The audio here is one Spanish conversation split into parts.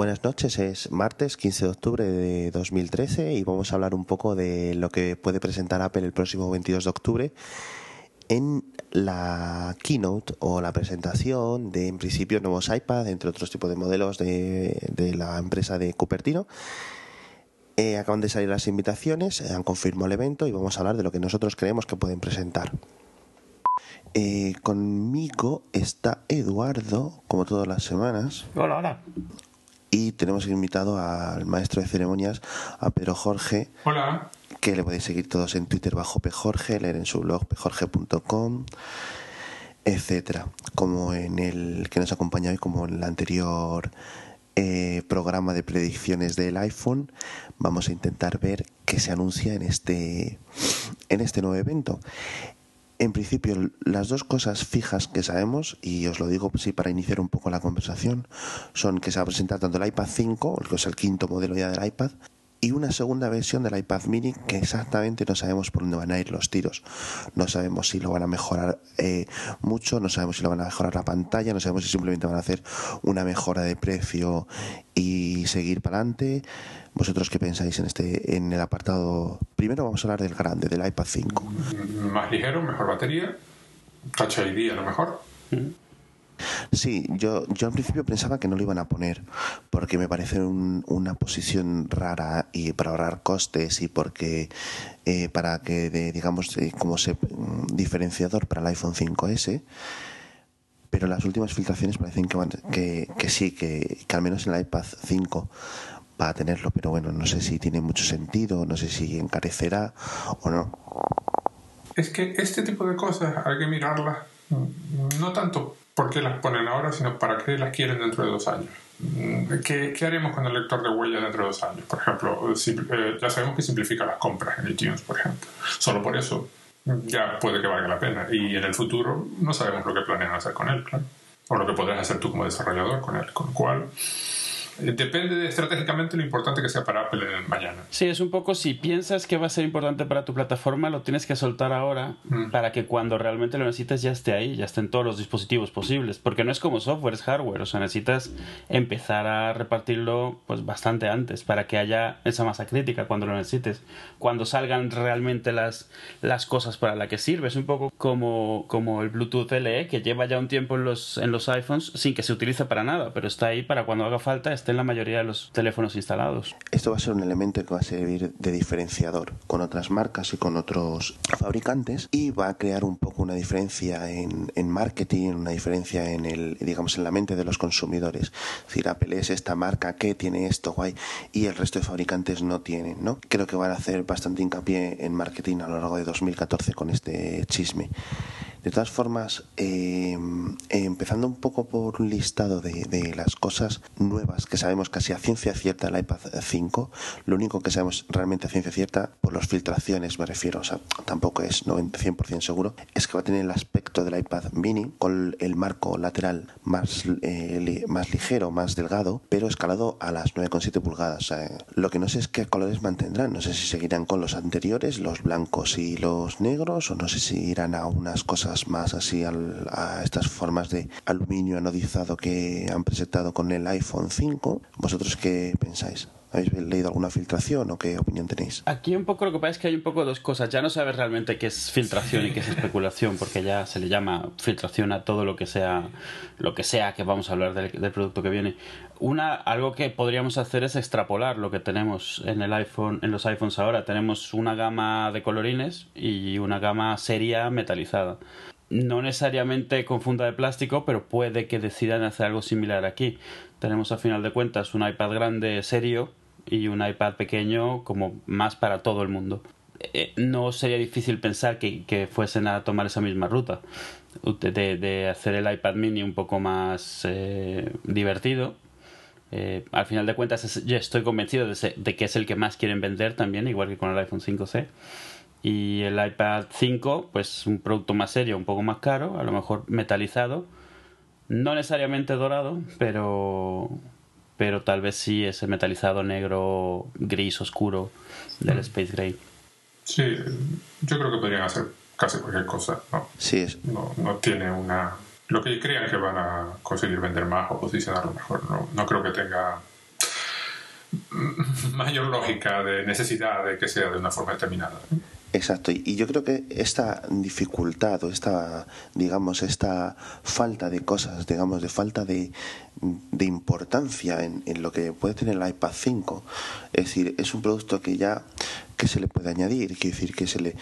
Buenas noches, es martes 15 de octubre de 2013 y vamos a hablar un poco de lo que puede presentar Apple el próximo 22 de octubre en la keynote o la presentación de en principio nuevos iPad, entre otros tipos de modelos de, la empresa de Cupertino. Eh, acaban de salir las invitaciones, han confirmado el evento y vamos a hablar de lo que nosotros creemos que pueden presentar. Eh, conmigo está Eduardo, como todas las semanas. Hola, hola. Y tenemos invitado al maestro de ceremonias, a Pedro Jorge. Hola. Que le podéis seguir todos en Twitter bajo Pjorge, leer en su blog pjorge.com, etcétera. Como en el que nos acompaña hoy, como en el anterior eh, programa de predicciones del iPhone, vamos a intentar ver qué se anuncia en este, en este nuevo evento. En principio, las dos cosas fijas que sabemos, y os lo digo sí, para iniciar un poco la conversación, son que se va a presentar tanto el iPad 5, que es el quinto modelo ya del iPad, y una segunda versión del iPad mini que exactamente no sabemos por dónde van a ir los tiros. No sabemos si lo van a mejorar eh, mucho, no sabemos si lo van a mejorar la pantalla, no sabemos si simplemente van a hacer una mejora de precio y seguir para adelante. ¿Vosotros qué pensáis en este en el apartado? Primero vamos a hablar del grande, del iPad 5. Más ligero, mejor batería, Touch ID a lo mejor. Sí, yo, yo al principio pensaba que no lo iban a poner porque me parece una posición rara y para ahorrar costes y porque eh, para que digamos eh, como se mm, diferenciador para el iPhone 5S pero las últimas filtraciones parecen que, que, sí, que, que, al menos en el iPad 5 a tenerlo, pero bueno, no sé si tiene mucho sentido, no sé si encarecerá o no. Es que este tipo de cosas hay que mirarlas no tanto porque las ponen ahora, sino para qué las quieren dentro de dos años. ¿Qué, ¿Qué, haremos con el lector de huella dentro de dos años? Por ejemplo, eh, ya sabemos que simplifica las compras en iTunes, por ejemplo. Solo por eso ya puede que valga la pena. Y en el futuro no sabemos lo que planean hacer con él. O lo que podrás hacer tú como desarrollador con él. Con lo cual, depende de, estratégicamente lo importante que sea para Apple mañana. Sí, es un poco si piensas que va a ser importante para tu plataforma, lo tienes que soltar ahora mm. para que cuando realmente lo necesites ya esté ahí, ya esté en todos los dispositivos posibles. Porque no es como software, es hardware. O sea, necesitas empezar a repartirlo pues bastante antes para que haya esa masa crítica cuando lo necesites. Cuando salgan realmente las, las cosas para las que sirve. Es un poco como, como el Bluetooth LE, que lleva ya un tiempo en los, en los iPhones sin que se utilice para nada, pero está ahí para cuando haga falta en la mayoría de los teléfonos instalados. Esto va a ser un elemento que va a servir de diferenciador con otras marcas y con otros fabricantes y va a crear un poco una diferencia en, en marketing, una diferencia en el, digamos, en la mente de los consumidores. Es decir, Apple es esta marca que tiene esto guay y el resto de fabricantes no tienen, ¿no? Creo que van a hacer bastante hincapié en marketing a lo largo de 2014 con este chisme. De todas formas, em, empezando un poco por un listado de, de, las cosas nuevas que sabemos casi a ciencia cierta del iPad 5, lo único que sabemos realmente a ciencia cierta, por las filtraciones me refiero, o sea, tampoco es 100% seguro, es que va a tener el aspecto del iPad mini con el marco lateral más, eh, más ligero, más delgado, pero escalado a las 9,7 pulgadas. lo que no sé es qué colores mantendrán, no sé si seguirán con los anteriores, los blancos y los negros, o no sé si irán a unas cosas más así a estas formas de aluminio anodizado que han presentado con el iPhone 5. ¿Vosotros qué pensáis? ¿Habéis leído alguna filtración o qué opinión tenéis? Aquí un poco lo que pasa es que hay un poco dos cosas. Ya no sabes realmente qué es filtración y qué es especulación, porque ya se le llama filtración a todo lo que sea, lo que sea que vamos a hablar del, del producto que viene. Una, algo que podríamos hacer es extrapolar lo que tenemos en el iPhone, en los iPhones ahora. Tenemos una gama de colorines y una gama seria metalizada no necesariamente con funda de plástico, pero puede que decidan hacer algo similar aquí. Tenemos a final de cuentas un iPad grande serio y un iPad pequeño como más para todo el mundo. Eh, no sería difícil pensar que, fuesen a tomar esa misma ruta, de, hacer el iPad mini un poco más eh, divertido. Eh, al final de cuentas, yo estoy convencido de, de, que es el que más quieren vender también, igual que con el iPhone 5C y el iPad 5 pues un producto más serio un poco más caro a lo mejor metalizado no necesariamente dorado pero pero tal vez sí ese metalizado negro gris oscuro del mm. Space Gray sí yo creo que podrían hacer casi cualquier cosa no sí es. no, no tiene una lo que crean que van a conseguir vender más o posicionarlo mejor no, no creo que tenga mayor lógica de necesidad de que sea de una forma determinada. Exacto, y yo creo que esta dificultad o esta, digamos, esta falta de cosas, digamos, de falta de, de importancia en, en, lo que puede tener el iPad 5, es decir, es un producto que ya que se le puede añadir, quiere decir que se le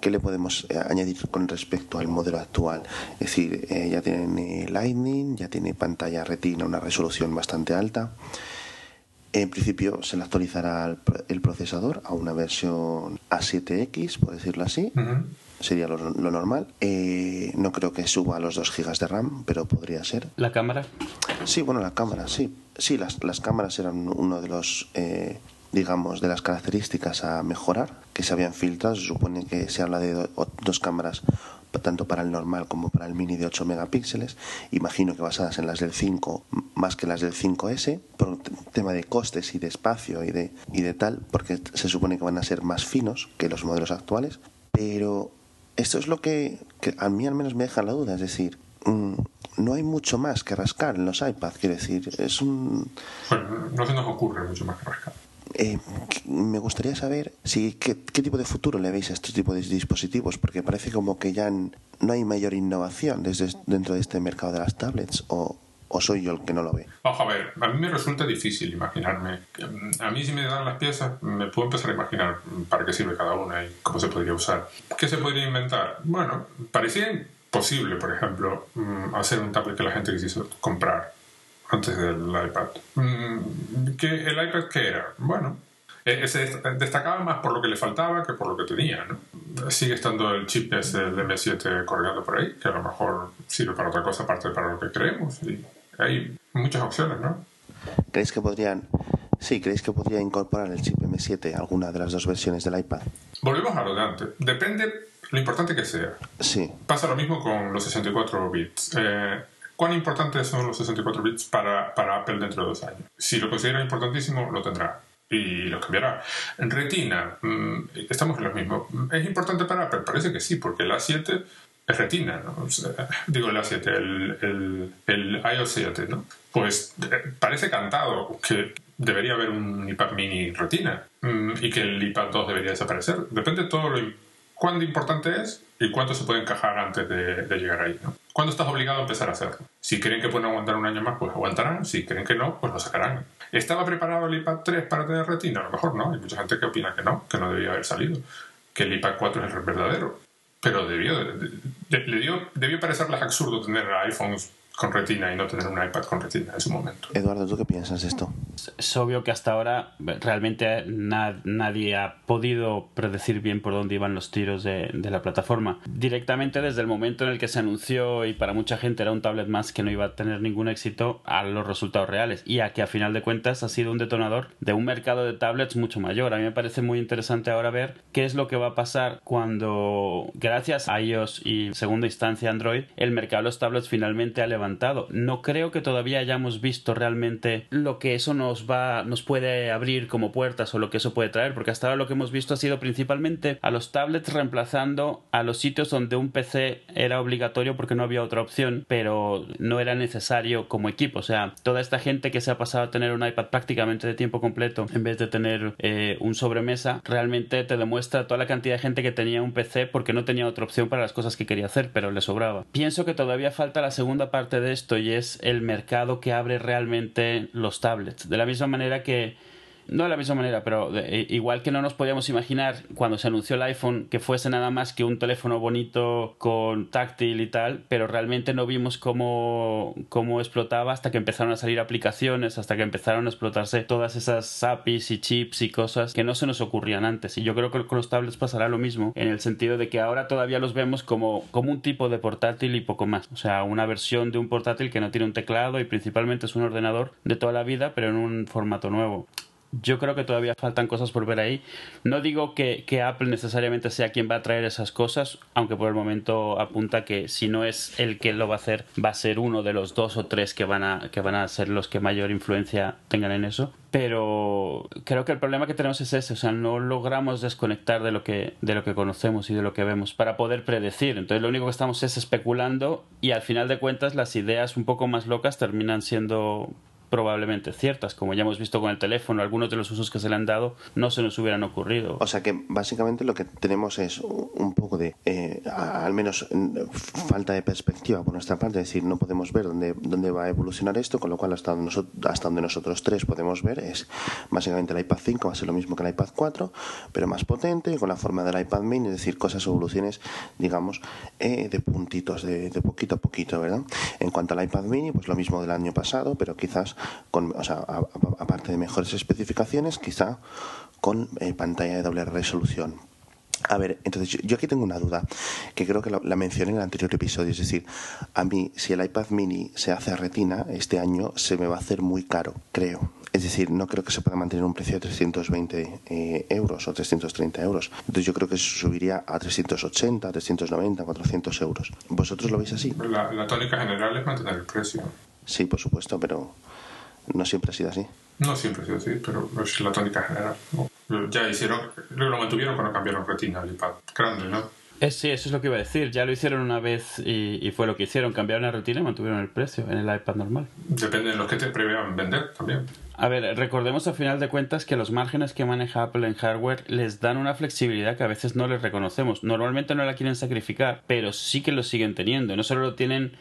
que le podemos eh, añadir con respecto al modelo actual. Es decir, eh, ya tiene Lightning, ya tiene pantalla retina, una resolución bastante alta. En principio se le actualizará el procesador a una versión A7X, por decirlo así. Sería lo, normal. Eh, no creo que suba a los 2 GB de RAM, pero podría ser. ¿La cámara? Sí, bueno, la cámara, sí. Sí, las, las cámaras eran uno de los, eh, digamos, de las características a mejorar que se habían filtrado. Se supone que se habla de dos cámaras tanto para el normal como para el mini de 8 megapíxeles, imagino que basadas en las del 5 más que las del 5S, por tema de costes y de espacio y de, y de tal, porque se supone que van a ser más finos que los modelos actuales, pero esto es lo que, que a mí al menos me deja la duda, es decir, mm, no hay mucho más que rascar en los iPads, quiero decir, es un... Bueno, no se nos ocurre mucho más que rascar. Eh, me gustaría saber si qué, tipo de futuro le veis a este tipo de dispositivos, porque parece como que ya no hay mayor innovación desde dentro de este mercado de las tablets, o, soy yo el que no lo ve. A ver, a mí me resulta difícil imaginarme. A mí si me dan las piezas, me puedo empezar a imaginar para qué sirve cada una y cómo se podría usar. ¿Qué se podría inventar? Bueno, parecía posible, por ejemplo, mm, hacer un tablet que la gente quisiese comprar antes del iPad. Mm, ¿Que ¿El iPad qué era? Bueno, e, se destacaba más por lo que le faltaba que por lo que tenía. ¿no? Sigue estando el chip ese del M7 colgando por ahí, que a lo mejor sirve para otra cosa aparte para lo que creemos. Y hay muchas opciones, ¿no? ¿Creéis que podrían... Sí, ¿creéis que podría incorporar el chip M7 a alguna de las dos versiones del iPad? Volvemos a lo de antes. Depende lo importante que sea. Sí. Pasa lo mismo con los 64 bits. Eh, ¿Cuán importantes son los 64 bits para, para Apple dentro de dos años? Si lo considera importantísimo, lo tendrá y lo cambiará. Retina, mm, estamos en lo mismo. ¿Es importante para Apple? Parece que sí, porque el A7 es Retina, ¿no? digo el A7, el, el, el iOS 7, ¿no? Pues eh, parece cantado que debería haber un iPad mini Retina mm, y que el iPad 2 debería desaparecer. Depende de todo lo cuánto importante es y cuánto se puede encajar antes de, llegar ahí. ¿no? ¿Cuándo estás obligado a empezar a hacerlo? Si creen que pueden aguantar un año más, pues aguantarán. Si creen que no, pues lo sacarán. ¿Estaba preparado el iPad 3 para tener retina? A lo mejor no. Hay mucha gente que opina que no, que no debía haber salido. Que el iPad 4 es el verdadero. Pero debió, le dio, debió parecerles absurdo tener iPhones con retina y no tener un iPad con retina en su momento. Eduardo, ¿tú qué piensas de esto? Es obvio que hasta ahora realmente nadie ha podido predecir bien por dónde iban los tiros de, la plataforma. Directamente desde el momento en el que se anunció y para mucha gente era un tablet más que no iba a tener ningún éxito a los resultados reales y a que a final de cuentas ha sido un detonador de un mercado de tablets mucho mayor. A mí me parece muy interesante ahora ver qué es lo que va a pasar cuando gracias a iOS y segunda instancia Android el mercado de los tablets finalmente ha levantado no creo que todavía hayamos visto realmente lo que eso nos va, nos puede abrir como puertas o lo que eso puede traer, porque hasta ahora lo que hemos visto ha sido principalmente a los tablets reemplazando a los sitios donde un PC era obligatorio porque no había otra opción, pero no era necesario como equipo. O sea, toda esta gente que se ha pasado a tener un iPad prácticamente de tiempo completo en vez de tener eh, un sobremesa, realmente te demuestra toda la cantidad de gente que tenía un PC porque no tenía otra opción para las cosas que quería hacer, pero le sobraba. Pienso que todavía falta la segunda parte de esto y es el mercado que abre realmente los tablets. De la misma manera que no de la misma manera, pero eh, igual que no nos podíamos imaginar cuando se anunció el iPhone que fuese nada más que un teléfono bonito con táctil y tal, pero realmente no vimos cómo, cómo explotaba hasta que empezaron a salir aplicaciones, hasta que empezaron a explotarse todas esas APIs y chips y cosas que no se nos ocurrían antes. Y yo creo que con los tablets pasará lo mismo, en el sentido de que ahora todavía los vemos como, como un tipo de portátil y poco más. O sea, una versión de un portátil que no tiene un teclado y principalmente es un ordenador de toda la vida, pero en un formato nuevo yo creo que todavía faltan cosas por ver ahí. No digo que, Apple necesariamente sea quien va a traer esas cosas, aunque por el momento apunta que si no es el que lo va a hacer, va a ser uno de los dos o tres que van a, que van a ser los que mayor influencia tengan en eso. Pero creo que el problema que tenemos es ese, o sea, no logramos desconectar de lo que, de lo que conocemos y de lo que vemos para poder predecir. Entonces lo único que estamos es especulando y al final de cuentas las ideas un poco más locas terminan siendo probablemente ciertas, como ya hemos visto con el teléfono, algunos de los usos que se le han dado no se nos hubieran ocurrido. O sea que básicamente lo que tenemos es un poco de, eh, al menos falta de perspectiva por nuestra parte, es decir, no podemos ver dónde, dónde va a evolucionar esto, con lo cual hasta, nosotros, hasta donde nosotros tres podemos ver es básicamente el iPad 5 va a ser lo mismo que el iPad 4, pero más potente, con la forma del iPad mini, es decir, cosas, evoluciones, digamos, eh, de puntitos, de, de poquito a poquito, ¿verdad? En cuanto al iPad mini, pues lo mismo del año pasado, pero quizás con, o sea, aparte de mejores especificaciones, quizá con eh, pantalla de doble resolución. A ver, entonces yo, aquí tengo una duda, que creo que la, mencioné en el anterior episodio, es decir, a mí si el iPad mini se hace a retina, este año se me va a hacer muy caro, creo. Es decir, no creo que se pueda mantener un precio de 320 eh, euros o 330 euros. Entonces yo creo que subiría a 380, 390, 400 euros. ¿Vosotros lo veis así? La, la tónica general es mantener el precio. Sí, por supuesto, pero no siempre ha sido así. No siempre ha sido así, pero es la tónica general. Ya hicieron, lo mantuvieron cuando cambiaron retina al iPad grande, ¿no? Eh, sí, eso es lo que iba a decir. Ya lo hicieron una vez y, fue lo que hicieron. Cambiaron la retina y mantuvieron el precio en el iPad normal. Depende de los que te prevean vender también. A ver, recordemos a final de cuentas que los márgenes que maneja Apple en hardware les dan una flexibilidad que a veces no les reconocemos. Normalmente no la quieren sacrificar, pero sí que lo siguen teniendo. No solo lo tienen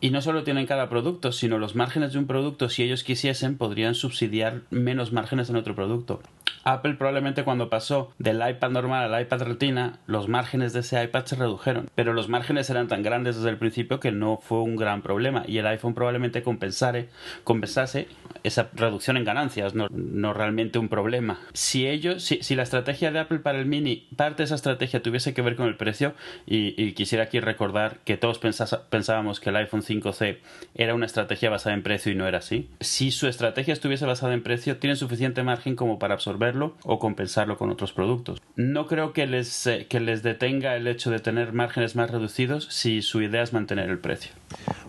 y no solo tienen cada producto, sino los márgenes de un producto, si ellos quisiesen, podrían subsidiar menos márgenes en otro producto. Apple probablemente cuando pasó del iPad normal al iPad Retina, los márgenes de ese iPad se redujeron, pero los márgenes eran tan grandes desde el principio que no fue un gran problema y el iPhone probablemente compensare, compensase esa reducción en ganancias, no, no realmente un problema. Si ellos, si, si, la estrategia de Apple para el Mini, parte de esa estrategia tuviese que ver con el precio, y, quisiera aquí recordar que todos pensábamos que el iPhone 5C era una estrategia basada en precio y no era así. Si su estrategia estuviese basada en precio, tienen suficiente margen como para absorberlo o compensarlo con otros productos. No creo que les, eh, que les detenga el hecho de tener márgenes más reducidos si su idea es mantener el precio.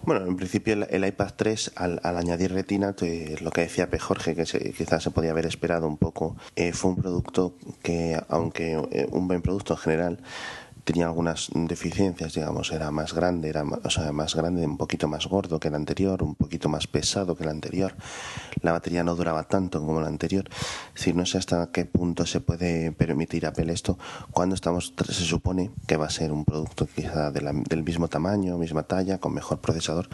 Bueno, en principio el, iPad 3 al, añadir retina, lo que decía P. Jorge, que quizás se podía haber esperado un poco, eh, fue un producto que, aunque eh, un buen producto en general, tenía algunas deficiencias, digamos, era más grande, era más, grande, un poquito más gordo que el anterior, un poquito más pesado que el anterior. La batería no duraba tanto como la anterior. Es decir, no sé hasta qué punto se puede permitir Apple esto cuando estamos, se supone que va a ser un producto quizá del mismo tamaño, misma talla, con mejor procesador.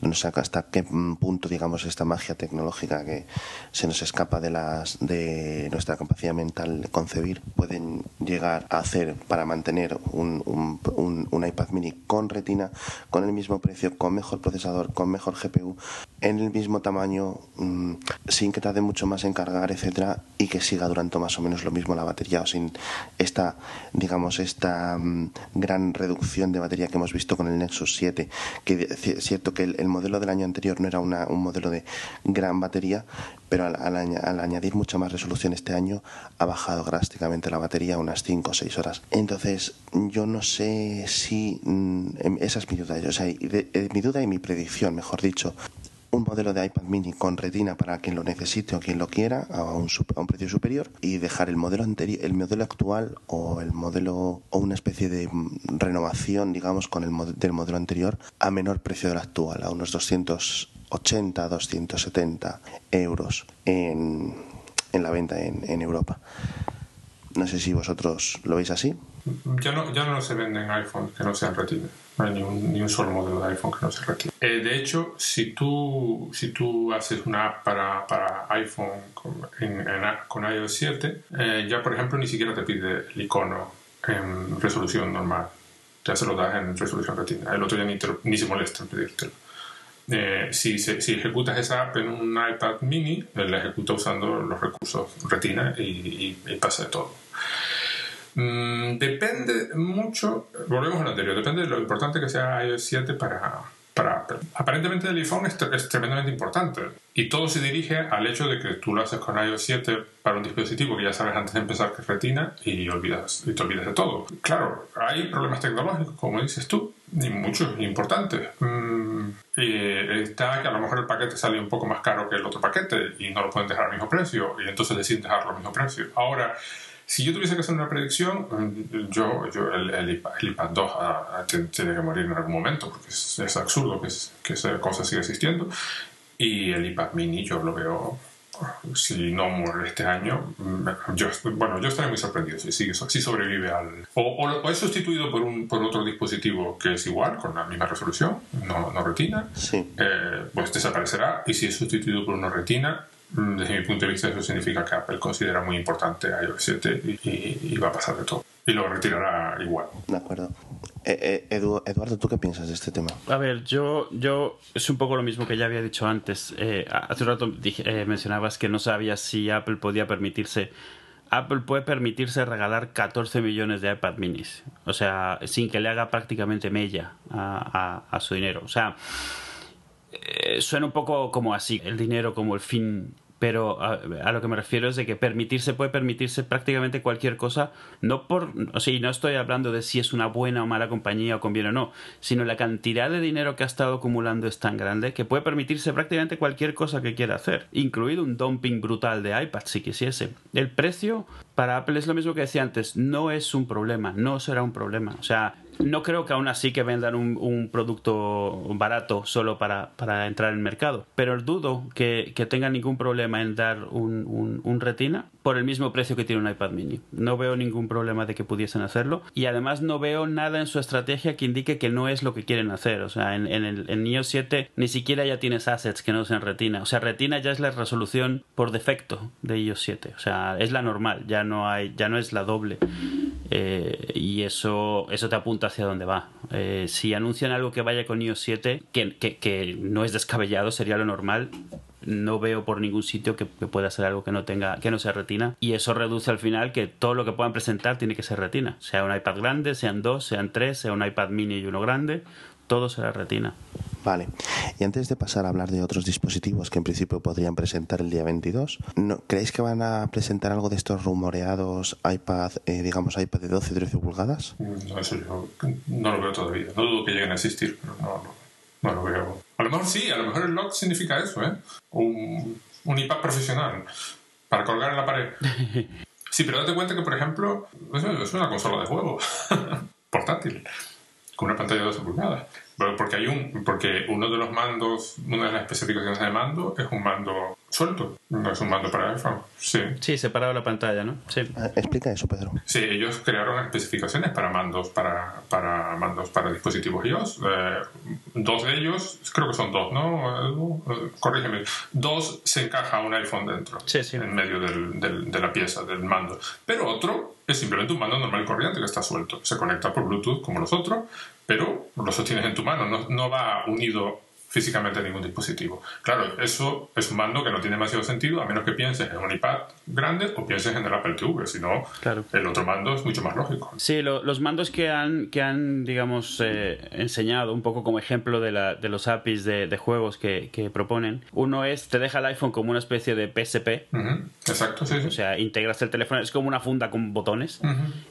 No sé hasta qué punto, digamos, esta magia tecnológica que se nos escapa de las de nuestra capacidad mental de concebir pueden llegar a hacer para mantener un, un, iPad mini con retina, con el mismo precio, con mejor procesador, con mejor GPU, en el mismo tamaño, mm, sin que tarde mucho más en cargar, etcétera, y que siga durante más o menos lo mismo la batería, o sin esta, digamos, esta mm, gran reducción de batería que hemos visto con el Nexus 7, que es cierto que el, modelo del año anterior no era una, un modelo de gran batería, pero al, al, añadir mucha más resolución este año ha bajado drásticamente la batería unas 5 o 6 horas. Entonces, yo no sé si mm, em, esa es mi duda, o sea, eh, mi duda y mi predicción, mejor dicho, un modelo de iPad mini con retina para quien lo necesite o quien lo quiera a un, a un precio superior y dejar el modelo anterior, el modelo actual o el modelo o una especie de mm, renovación, digamos, con el del modelo anterior a menor precio del actual, a unos 200 80 270 euros en, en la venta en, en, Europa. No sé si vosotros lo veis así. Ya no, ya no se venden iPhones que no sean retina. No hay ni un, ni un solo modelo de iPhone que no sea retina. Eh, de hecho, si tú, si tú haces una app para, para iPhone con, en, con iOS 7, eh, ya por ejemplo ni siquiera te pide el icono en resolución normal. Ya se lo das en resolución retina. El otro ya ni, ni se molesta en pedírtelo. Eh, si, si, ejecutas esa app en un iPad mini, la ejecuta usando los recursos Retina y, pasa de todo. Mm, depende mucho, volvemos al anterior, depende de lo importante que sea iOS 7 para, para Aparentemente el iPhone es, es, tremendamente importante y todo se dirige al hecho de que tú lo haces con iOS 7 para un dispositivo que ya sabes antes de empezar que es retina y, olvidas, y te olvidas de todo. Claro, hay problemas tecnológicos, como dices tú, y muchos importantes. Y está que a lo mejor el paquete sale un poco más caro que el otro paquete y no lo pueden dejar al mismo precio y entonces deciden dejarlo al mismo precio. Ahora, si yo tuviese que hacer una predicción, mm, yo, yo el, iPad, 2 tiene que morir en algún momento porque es, absurdo que, que esa cosa siga existiendo. Y el iPad mini yo lo veo, si no muere este año, yo, bueno, yo estaré muy sorprendido si, si sobrevive al... O, es sustituido por, un, por otro dispositivo que es igual, con la misma resolución, no, no retina, sí. eh, pues desaparecerá. Y si es sustituido por una retina, desde mi punto de vista eso significa que Apple considera muy importante iOS 7 y, y va a pasar de todo. Y lo retirará igual. De acuerdo. Eh, eh, Eduardo, ¿tú qué piensas de este tema? A ver, yo, yo es un poco lo mismo que ya había dicho antes. Eh, hace un rato mencionabas que no sabías si Apple podía permitirse. Apple puede permitirse regalar 14 millones de iPad minis. O sea, sin que le haga prácticamente mella a, a su dinero. O sea, suena un poco como así, el dinero como el fin pero a, lo que me refiero es de que permitirse puede permitirse prácticamente cualquier cosa, no por, o sea, y no estoy hablando de si es una buena o mala compañía o conviene o no, sino la cantidad de dinero que ha estado acumulando es tan grande que puede permitirse prácticamente cualquier cosa que quiera hacer, incluido un dumping brutal de iPad si quisiese. El precio para Apple es lo mismo que decía antes, no es un problema, no será un problema. O sea, no creo que aún así que vendan un, producto barato solo para, entrar en el mercado, pero dudo que, que tengan ningún problema en dar un, un, retina por el mismo precio que tiene un iPad mini. No veo ningún problema de que pudiesen hacerlo y además no veo nada en su estrategia que indique que no es lo que quieren hacer. O sea, en, en el en iOS 7 ni siquiera ya tienes assets que no sean retina. O sea, retina ya es la resolución por defecto de iOS 7. O sea, es la normal, ya no hay, ya no es la doble. Eh, y eso, eso te apunta hacia dónde va. Eh, si anuncian algo que vaya con iOS 7, que, que, que, no es descabellado, sería lo normal. No veo por ningún sitio que, pueda ser algo que no tenga, que no sea retina. Y eso reduce al final que todo lo que puedan presentar tiene que ser retina. Sea un iPad grande, sean dos, sean tres, sea un iPad mini y uno grande, todo será retina. Vale. Y antes de pasar a hablar de otros dispositivos que en principio podrían presentar el día 22, ¿no, ¿creéis que van a presentar algo de estos rumoreados iPad, eh, digamos iPad de 12 y 13 pulgadas? No, eso yo no lo veo todavía. No dudo que lleguen a existir, pero no, no, lo veo. A lo mejor sí, a lo mejor el lock significa eso, ¿eh? Un, un iPad profesional para colgar en la pared. Sí, pero date cuenta que, por ejemplo, es una consola de juego portátil con una pantalla de 12 pulgadas. Porque, hay un, porque uno de los mandos, una de las especificaciones de mando es un mando suelto, no es un mando para iPhone. Sí, sí separado la pantalla, ¿no? Sí. Ah, explica eso, Pedro. Sí, ellos crearon especificaciones para mandos para, para mandos para dispositivos iOS. Eh, dos de ellos, creo que son dos, ¿no? Eh, corrígeme. Dos se encaja un iPhone dentro, sí, sí. en medio del, del, de la pieza, del mando. Pero otro es simplemente un mando normal y corriente que está suelto. Se conecta por Bluetooth como los otros, pero lo sostienes en tu mano, no, no va unido físicamente ningún dispositivo. Claro, eso es un mando que no tiene demasiado sentido a menos que pienses en un iPad grande o pienses en el Apple TV, si no, el otro mando es mucho más lógico. Sí, los mandos que han, que han digamos, eh, enseñado un poco como ejemplo de, la, de los APIs de, de juegos que, que, proponen, uno es, te deja el iPhone como una especie de PSP. Exacto, sí, sí, O sea, integras el teléfono, es como una funda con botones.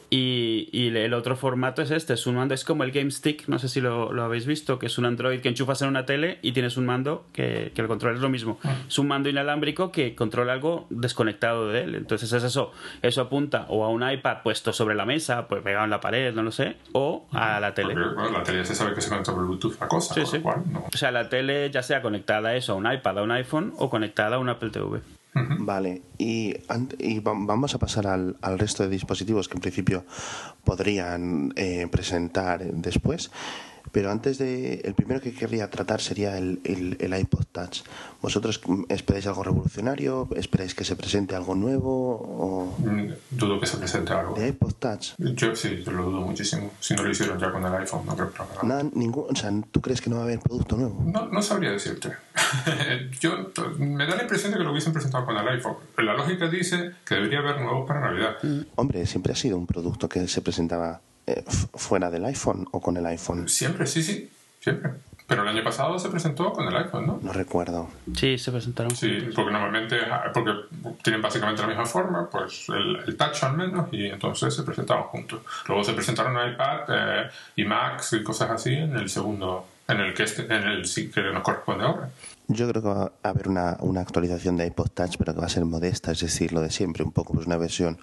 y, y, el otro formato es este, es un mando, es como el Game Stick, no sé si lo, lo habéis visto, que es un Android que enchufas en una tele y tienes un mando que, que el control es lo mismo. Ah. Es un mando inalámbrico que controla algo desconectado de él. Entonces es eso. Eso apunta o a un iPad puesto sobre la mesa, pues pegado en la pared, no lo sé, o a la tele. la tele se sabe que se conecta por Bluetooth la cosa. Sí, sí. O sea, la tele ya sea conectada a eso, a un iPad, a un iPhone o conectada a un Apple TV. Vale, y, y, vamos a pasar al, al, resto de dispositivos que en principio podrían eh, presentar después. Pero antes de. El primero que querría tratar sería el, el, iPod Touch. ¿Vosotros esperáis algo revolucionario? ¿Esperáis que se presente algo nuevo? O... Dudo que se presente algo. ¿De iPod Touch? Yo sí, yo lo dudo muchísimo. Si no lo hicieron ya con el iPhone, no creo que lo Nada, ningún, o sea, ¿tú crees que no va a haber producto nuevo? No, no sabría decirte. yo, me da la impresión de que lo hubiesen presentado con el iPhone. La lógica dice que debería haber nuevos para Navidad. Hombre, siempre ha sido un producto que se presentaba eh, fuera del iPhone o con el iPhone? Siempre, sí, sí, siempre. Pero el año pasado se presentó con el iPhone, ¿no? No recuerdo. Sí, se presentaron. Sí, porque normalmente, porque tienen básicamente la misma forma, pues el, touch al menos, y entonces se presentaban juntos. Luego se presentaron iPad eh, y Macs y cosas así en el segundo, en el que, este, en el que nos corresponde ahora. Yo creo que va a haber una, una, actualización de iPod Touch, pero que va a ser modesta, es decir, lo de siempre, un poco, pues una versión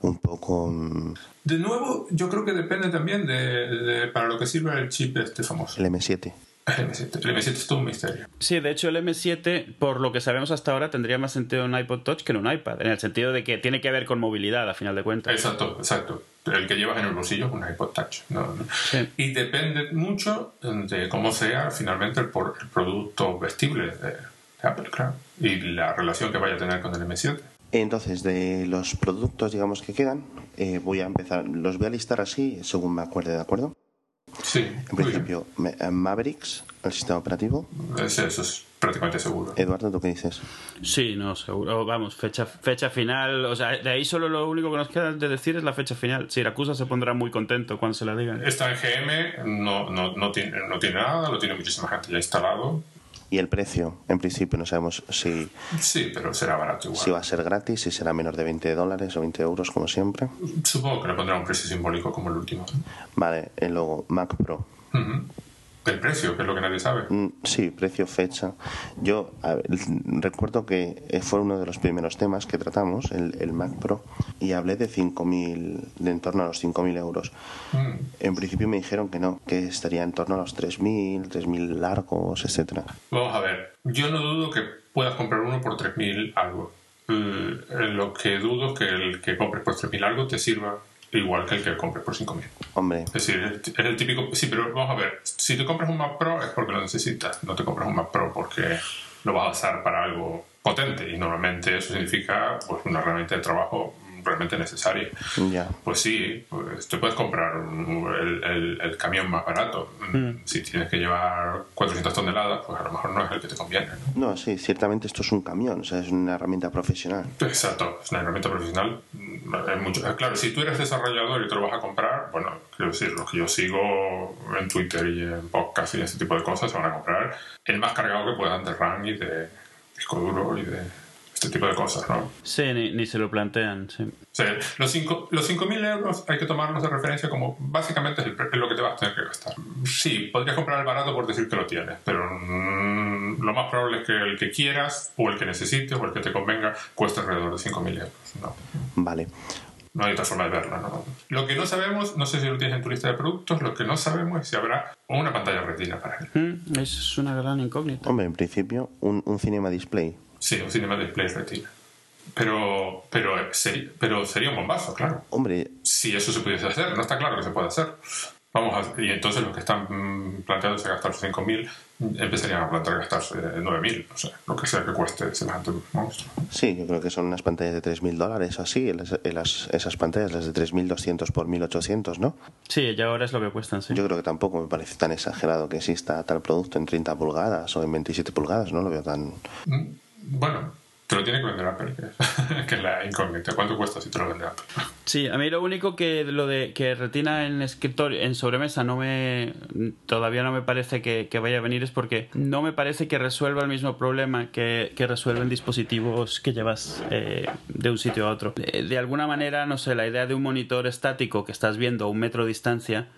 un poco... Mm, de nuevo, yo creo que depende también de, para lo que sirve el chip este famoso. El M7. El M7, el M7 es todo un misterio. Sí, de hecho el M7, por lo que sabemos hasta ahora, tendría más sentido en un iPod Touch que en un iPad, en el sentido de que tiene que ver con movilidad, a final de cuentas. Exacto, exacto. El que llevas en el bolsillo es un iPod Touch. ¿no? Sí. Y depende mucho de cómo sea finalmente el, por- el producto vestible de, de Apple, claro. Y la relación que vaya a tener con el M7. Entonces, de los productos, digamos, que quedan, eh, voy a empezar, los voy a listar así según me acuerde, ¿de acuerdo? Sí, En bien. principio, me- eh, Mavericks, el sistema operativo. Ese- Eso es prácticamente seguro. Eduardo, ¿tú qué dices? Sí, no, seguro. Vamos, fecha, fecha final. O sea, de ahí solo lo único que nos queda de decir es la fecha final. Siracusa se pondrá muy contento cuando se la digan. Está en GM, no, no, no, tiene, no tiene nada, lo tiene muchísima gente ya instalado. Y el precio, en principio, no sabemos si, Sí, pero será barato igual. si va a ser gratis, si será menos de 20 dólares o 20 euros, como siempre. Supongo que le pondrá un precio simbólico como el último. Vale, y luego Mac Pro. Ujú. El precio, que es lo que nadie sabe. Mm, Sí, precio, fecha. Yo ver, recuerdo que eh, fue uno de los primeros temas que tratamos, el, el Mac Pro, y hablé de 5.000, de en torno a los 5.000 euros. Mm. En principio me dijeron que no, que estaría en torno a los 3.000, 3.000 largos, etcétera. Vamos a ver, yo no dudo que puedas comprar uno por 3.000 algo. Eh, lo que dudo es que el que compres por 3.000 algo te sirva igual que el que compres por 5.000. Hombre, Es decir, es el típico... Sí, pero vamos a ver, si te compras un Mac Pro es porque lo necesitas, no te compras un Mac Pro porque lo vas a usar para algo potente y normalmente eso significa pues, una herramienta de trabajo realmente necesaria. ya. Pues sí, pues te puedes comprar el, el- el camión más barato. Si tienes que llevar 400 toneladas, pues a lo mejor no es el que te conviene. ¿no? No, sí, ciertamente esto es un camión, o sea, es una herramienta profesional. Exacto, es una herramienta profesional. Mm, mucho- claro, si tú eres desarrollador y te lo vas a comprar, bueno, quiero decir, los que yo sigo en Twitter y en podcast y ese tipo de cosas se van a comprar el más cargado que puedan de RAM y de disco duro y de este tipo de cosas, ¿no? Sí, ni, ni se lo plantean. Sí. Sea, los cinco- los 5.000 euros hay que tomarlos de referencia como básicamente es, el es lo que te vas a tener que gastar. Sí, podrías comprar el barato por decir que lo tienes, pero mm, lo más probable es que el que quieras o el que necesites o el que te convenga cueste alrededor de 5.000 euros. No, Vale. no hay otra forma de verlo. ¿no? Lo que no sabemos, no sé si lo tienes en tu lista de productos, lo que no sabemos es si habrá una pantalla retina para él. Mm, es una gran incógnita. Hombre, en principio, un, un Cinema Display. Sí, un Cinema Display retina. Pero, pero, sería, pero sería un bombazo, claro. Hombre, si eso se pudiese hacer, no está claro que se puede hacer. Vamos a, y entonces los que están mm, planteándose gastarse 5.000 mm, empezarían a plantear gastarse 9.000, o sea, lo que sea que cueste semejante monstruo. sí, yo creo que son unas pantallas de 3.000 dólares o así, las- las- esas pantallas, las de 3.200 por 1.800, ¿no? Sí, ya ahora es lo que cuestan, sí. Yo creo que tampoco me parece tan exagerado que exista tal producto en 30 pulgadas o en 27 pulgadas, no lo veo tan... Mm, Bueno, te lo tiene que vender Apple, que es, la incógnita. ¿Cuánto cuesta si te lo vende Apple? Sí, a mí lo único que lo de que retina en escritorio, en sobremesa, no me todavía no me parece que, vaya a venir es porque no me parece que resuelva el mismo problema que, que resuelven dispositivos que llevas eh, de un sitio a otro. De, de alguna manera, no sé, la idea de un monitor estático que estás viendo a un metro de distancia,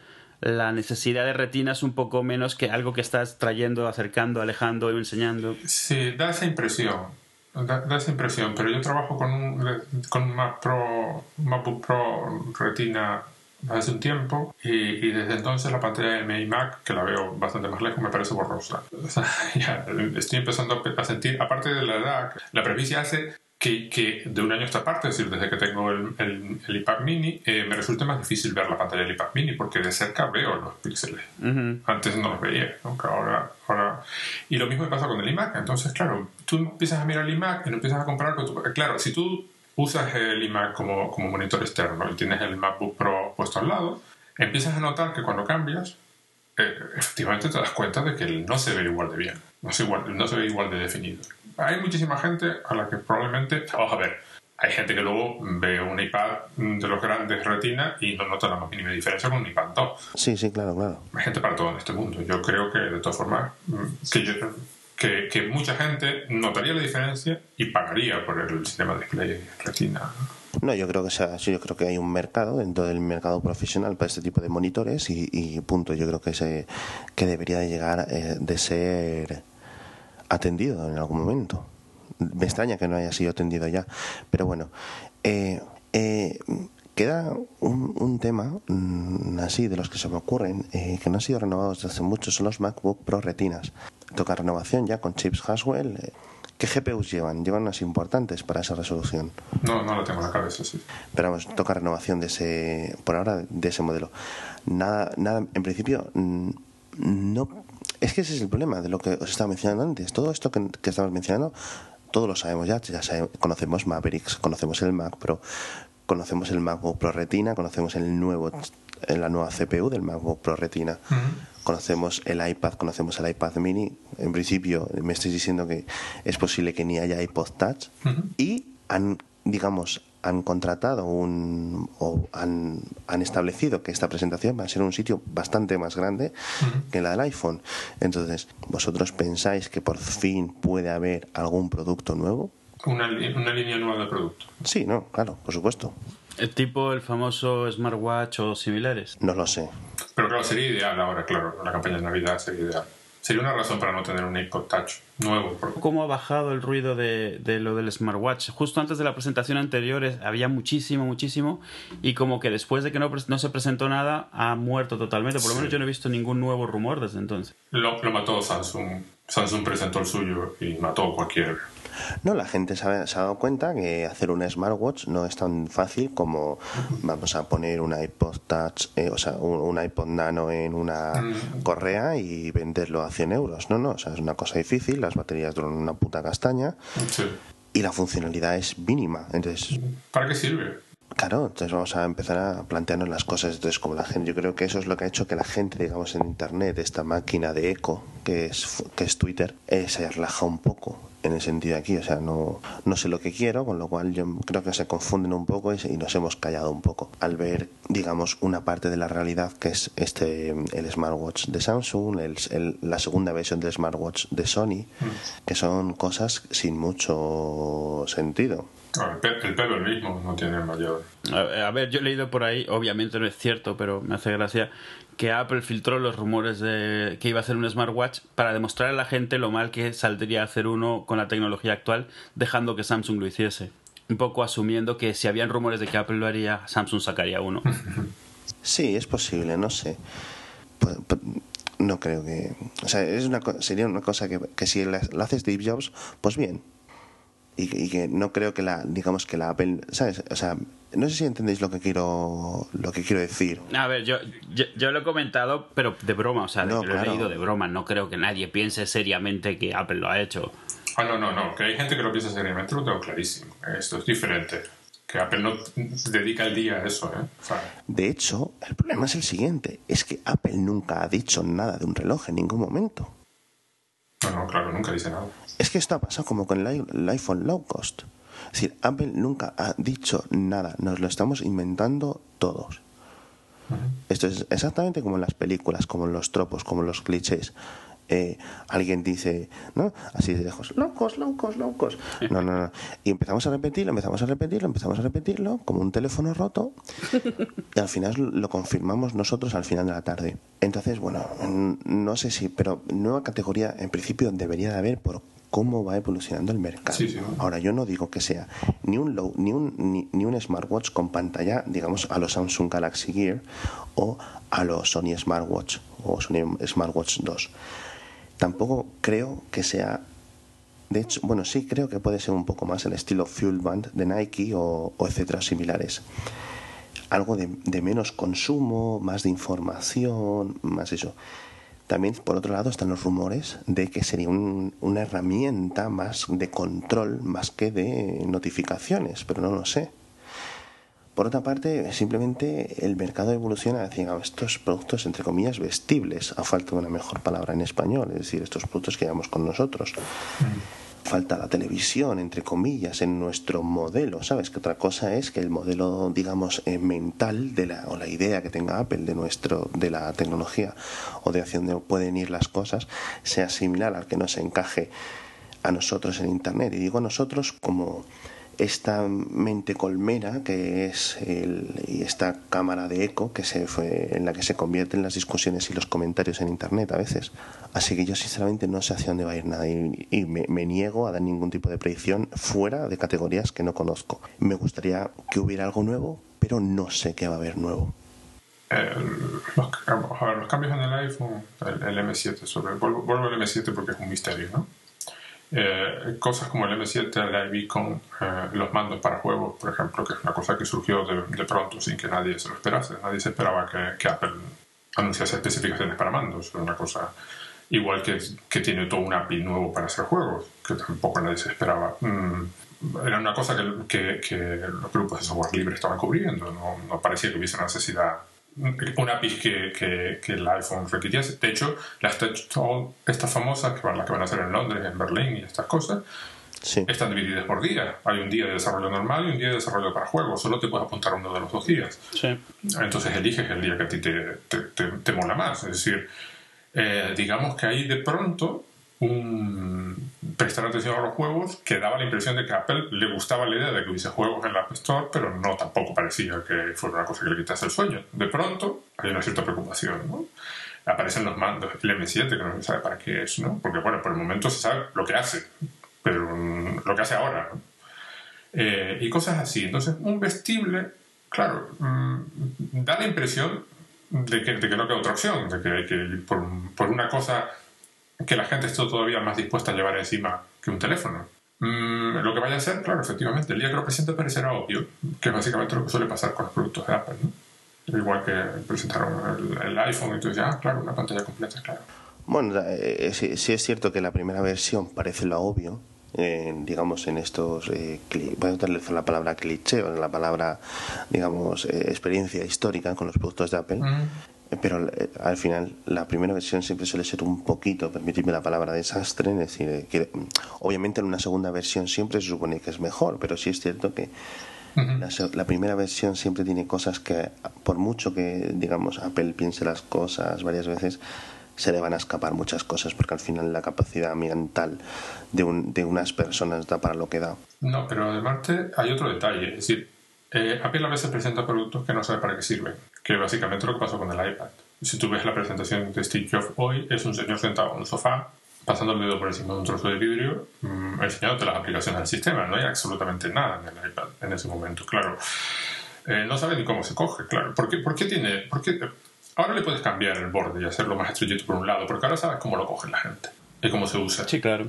la necesidad de retina es un poco menos que algo que estás trayendo, acercando, alejando y enseñando. Sí, da esa impresión. Da, esa impresión, pero yo trabajo con un, con un Mac Pro, MacBook Pro Retina hace un tiempo y, desde entonces la pantalla de mi Mac, que la veo bastante más lejos, me parece borrosa. Estoy empezando a sentir, aparte de la edad, la presbicia hace que, que de un año a esta parte, es decir, desde que tengo el, el, el iPad mini, eh, me resulta más difícil ver la pantalla del iPad mini porque de cerca veo los píxeles. Ujú. Antes no los veía, nunca. Ahora, ahora... Y lo mismo me pasa con el iMac. Entonces, claro, tú empiezas a mirar el iMac y lo empiezas a comparar con tu... Claro, si tú usas el iMac como, como monitor externo y tienes el MacBook Pro puesto al lado, empiezas a notar que cuando cambias, eh, efectivamente te das cuenta de que no se ve igual de bien, no se, igual, no se ve igual de definido. Hay muchísima gente a la que probablemente... Vamos a ver, hay gente que luego ve un iPad de los grandes retina y no nota la más mínima diferencia con un iPad 2 Sí, sí, claro, claro. hay gente para todo en este mundo. Yo creo que, de todas formas, que, yo- que, que mucha gente notaría la diferencia y pagaría por el sistema display retina. No, yo creo que sea, sí, yo creo que hay un mercado dentro del mercado profesional para este tipo de monitores y, y punto. Yo creo que se que debería de llegar eh, de ser atendido en algún momento. Me extraña que no haya sido atendido ya, pero bueno. eh, eh, queda un, un tema mm, así de los que se me ocurren eh, que no han sido renovados desde hace mucho son los MacBook Pro Retinas. Toca renovación ya con chips Haswell. eh, ¿Qué GPUs llevan? Llevan unas importantes para esa resolución. No, no lo tengo en la cabeza, sí. Pero vamos, toca renovación de ese, por ahora, de ese modelo. Nada, nada, en principio, mm, no. Es que ese es el problema de lo que os estaba mencionando antes. Todo esto que, que estabas mencionando, todos lo sabemos ya. Conocemos Mavericks, conocemos el Mac Pro, conocemos el MacBook Pro Retina, conocemos el nuevo, la nueva CPU del MacBook Pro Retina. Conocemos el iPad, conocemos el iPad mini. En principio, me estáis diciendo que es posible que ni haya iPod Touch. Y han, digamos, han contratado un. o han, han establecido que esta presentación va a ser un sitio bastante más grande que la del iPhone. Entonces, ¿vosotros pensáis que por fin puede haber algún producto nuevo? Una, una línea nueva de producto. Sí, no, claro, por supuesto. El tipo el famoso smartwatch o similares. No lo sé. Pero claro, sería ideal ahora, claro, la campaña de Navidad sería ideal. Sería una razón para no tener un iPod Touch nuevo. porque- ¿Cómo ha bajado el ruido de, de lo del smartwatch? Justo antes de la presentación anterior es- había muchísimo, muchísimo. Y como que después de que no, no se presentó nada, ha muerto totalmente. Por lo menos yo no he visto ningún nuevo rumor desde entonces. Lo, lo mató Samsung. Samsung presentó el suyo y mató cualquier. No, la gente se ha, se ha dado cuenta que hacer una smartwatch no es tan fácil como vamos a poner un iPod Touch, eh, o sea, un, un iPod Nano en una correa y venderlo a 100 euros. No, no, o sea, es una cosa difícil, las baterías duran una puta castaña Sí. y la funcionalidad es mínima. Entonces, ¿Para qué sirve? Claro, entonces vamos a empezar a plantearnos las cosas. Entonces, como la gente, yo creo que eso es lo que ha hecho que la gente, digamos, en Internet, esta máquina de eco que es, que es Twitter, eh, se relaja un poco en el sentido de aquí. O sea, no, no sé lo que quiero, con lo cual yo creo que se confunden un poco y, nos hemos callado un poco al ver, digamos, una parte de la realidad que es este el smartwatch de Samsung, el, el- la segunda versión del smartwatch de Sony, que son cosas sin mucho sentido. El, pe- el pelo el mismo no tiene mayor. A, a ver, yo he leído por ahí, obviamente no es cierto, pero me hace gracia, que Apple filtró los rumores de que iba a hacer un smartwatch para demostrar a la gente lo mal que saldría a hacer uno con la tecnología actual, dejando que Samsung lo hiciese. Un poco asumiendo que si habían rumores de que Apple lo haría, Samsung sacaría uno. Sí, es posible, no sé. Pu- pu- No creo que. O sea, es una, co- sería una cosa que, que si la, la hace Steve Jobs, pues bien. Y, que- y que no creo que la, digamos que la Apple, ¿sabes? O sea, no sé si entendéis lo que quiero, lo que quiero decir. A ver, yo, yo, yo lo he comentado, pero de broma, o sea, No, lo he claro. leído de broma. No creo que nadie piense seriamente que Apple lo ha hecho. Ah, no, no, no. Que hay gente que lo piensa seriamente, lo tengo clarísimo. Esto es diferente. Que Apple no dedica el día a eso, ¿eh? O sea, De hecho, el problema es el siguiente: es que Apple nunca ha dicho nada de un reloj en ningún momento. No, no, claro, nunca dice nada. Es que esto ha pasado como con el iPhone low cost. Es decir, Apple nunca ha dicho nada, nos lo estamos inventando todos. Esto es exactamente como en las películas, como en los tropos, como en los clichés. Eh, alguien dice, ¿no? Así de lejos, locos, locos, locos. No, no, no. Y empezamos a repetirlo, empezamos a repetirlo, empezamos a repetirlo, como un teléfono roto, y al final lo confirmamos nosotros al final de la tarde. Entonces, bueno, mm, no sé si, pero nueva categoría en principio debería de haber por cómo va evolucionando el mercado. Sí, sí. Ahora, yo no digo que sea ni un low, ni un, ni, ni un smartwatch con pantalla, digamos, a los Samsung Galaxy Gear o a los Sony Smartwatch o Sony Smartwatch 2. Tampoco creo que sea de hecho, bueno, sí creo que puede ser un poco más el estilo Fuel Band de Nike o, o etcétera similares. Algo de, de menos consumo, más de información, más eso. También, por otro lado, están los rumores de que sería un- una herramienta más de control más que de notificaciones, pero no lo sé. Por otra parte, simplemente el mercado evoluciona hacia estos productos, entre comillas, vestibles, a falta de una mejor palabra en español, es decir, estos productos que llevamos con nosotros. Falta la televisión, entre comillas, en nuestro modelo, ¿sabes? Que otra cosa es que el modelo, digamos, eh, mental de la, o la idea que tenga Apple de, nuestro, de la tecnología o de hacia dónde pueden ir las cosas sea similar al que nos encaje a nosotros en Internet. Y digo nosotros como esta mente colmena que es el, y esta cámara de eco que se fue, en la que se convierten las discusiones y los comentarios en internet a veces. Así que yo sinceramente no sé hacia dónde va a ir nada y, y me, me niego a dar ningún tipo de predicción fuera de categorías que no conozco. Me gustaría que hubiera algo nuevo, pero no sé qué va a haber nuevo. los, a ver, los cambios en el iPhone, el, M7, sobre, vuelvo, al M7 porque es un misterio, ¿no? Eh, cosas como el M7, el iBeacon, eh, los mandos para juegos, por ejemplo, que es una cosa que surgió de, pronto sin que nadie se lo esperase. Nadie se esperaba que, que Apple anunciase especificaciones para mandos. Era una cosa igual que, que, tiene todo un API nuevo para hacer juegos, que tampoco nadie se esperaba. Mm, era una cosa que, que, los grupos de software libre estaban cubriendo, no, no parecía que hubiese una necesidad un API que, que, que, el iPhone requiriese. De hecho, las Touch estas famosas, que van, las que van a hacer en Londres, en Berlín y estas cosas, están divididas por día. Hay un día de desarrollo normal y un día de desarrollo para juegos. Solo te puedes apuntar uno de los dos días. Entonces eliges el día que a ti te, te, te, mola más. Es decir, eh, digamos que ahí de pronto un prestar atención a los juegos que daba la impresión de que a Apple le gustaba la idea de que hubiese juegos en la App Store, pero no tampoco parecía que fuera una cosa que le quitase el sueño. De pronto hay una cierta preocupación, ¿no? Aparecen los mandos, el M7, que no se sabe para qué es, ¿no? Porque, bueno, por el momento se sabe lo que hace, pero mm, lo que hace ahora. Eh, y cosas así. Entonces, un vestible, claro, mm, da la impresión de que, de que no queda otra opción, de que, que por, por una cosa que la gente esté todavía más dispuesta a llevar encima que un teléfono. Mm, lo que vaya a ser, claro, efectivamente, el día que lo presente parecerá obvio, que es básicamente lo que suele pasar con los productos de Apple, ¿no? Igual que presentaron el, iPhone y tú dices, ah, claro, una pantalla completa, claro. Bueno, eh, sí, es cierto que la primera versión parece lo obvio, digamos, en estos, eh, voy a utilizar la palabra cliché o la palabra, digamos, eh, experiencia histórica con los productos de Apple. Pero eh, al final la primera versión siempre suele ser un poquito, permitirme la palabra desastre, es decir, eh, que mm, obviamente en una segunda versión siempre se supone que es mejor, pero sí es cierto que la, primera versión siempre tiene cosas que, por mucho que, digamos, Apple piense las cosas varias veces, se le van a escapar muchas cosas, porque al final la capacidad mental de, un, de unas personas da para lo que da. No, pero además hay otro detalle, es decir, eh, Apple a veces presenta productos que no sabe para qué sirven, que básicamente lo que pasó con el iPad. Si tú ves la presentación de Steve Jobs hoy, es un señor sentado en un sofá, pasando el dedo por encima de un trozo de vidrio, mmm, enseñándote las aplicaciones del sistema. No hay absolutamente nada en el iPad en ese momento, claro. Eh, no sabe ni cómo se coge, claro. ¿Por qué, por qué tiene...? Por qué? Ahora le puedes cambiar el borde y hacerlo más estrellito por un lado, porque ahora sabes cómo lo coge la gente y cómo se usa. Sí, claro.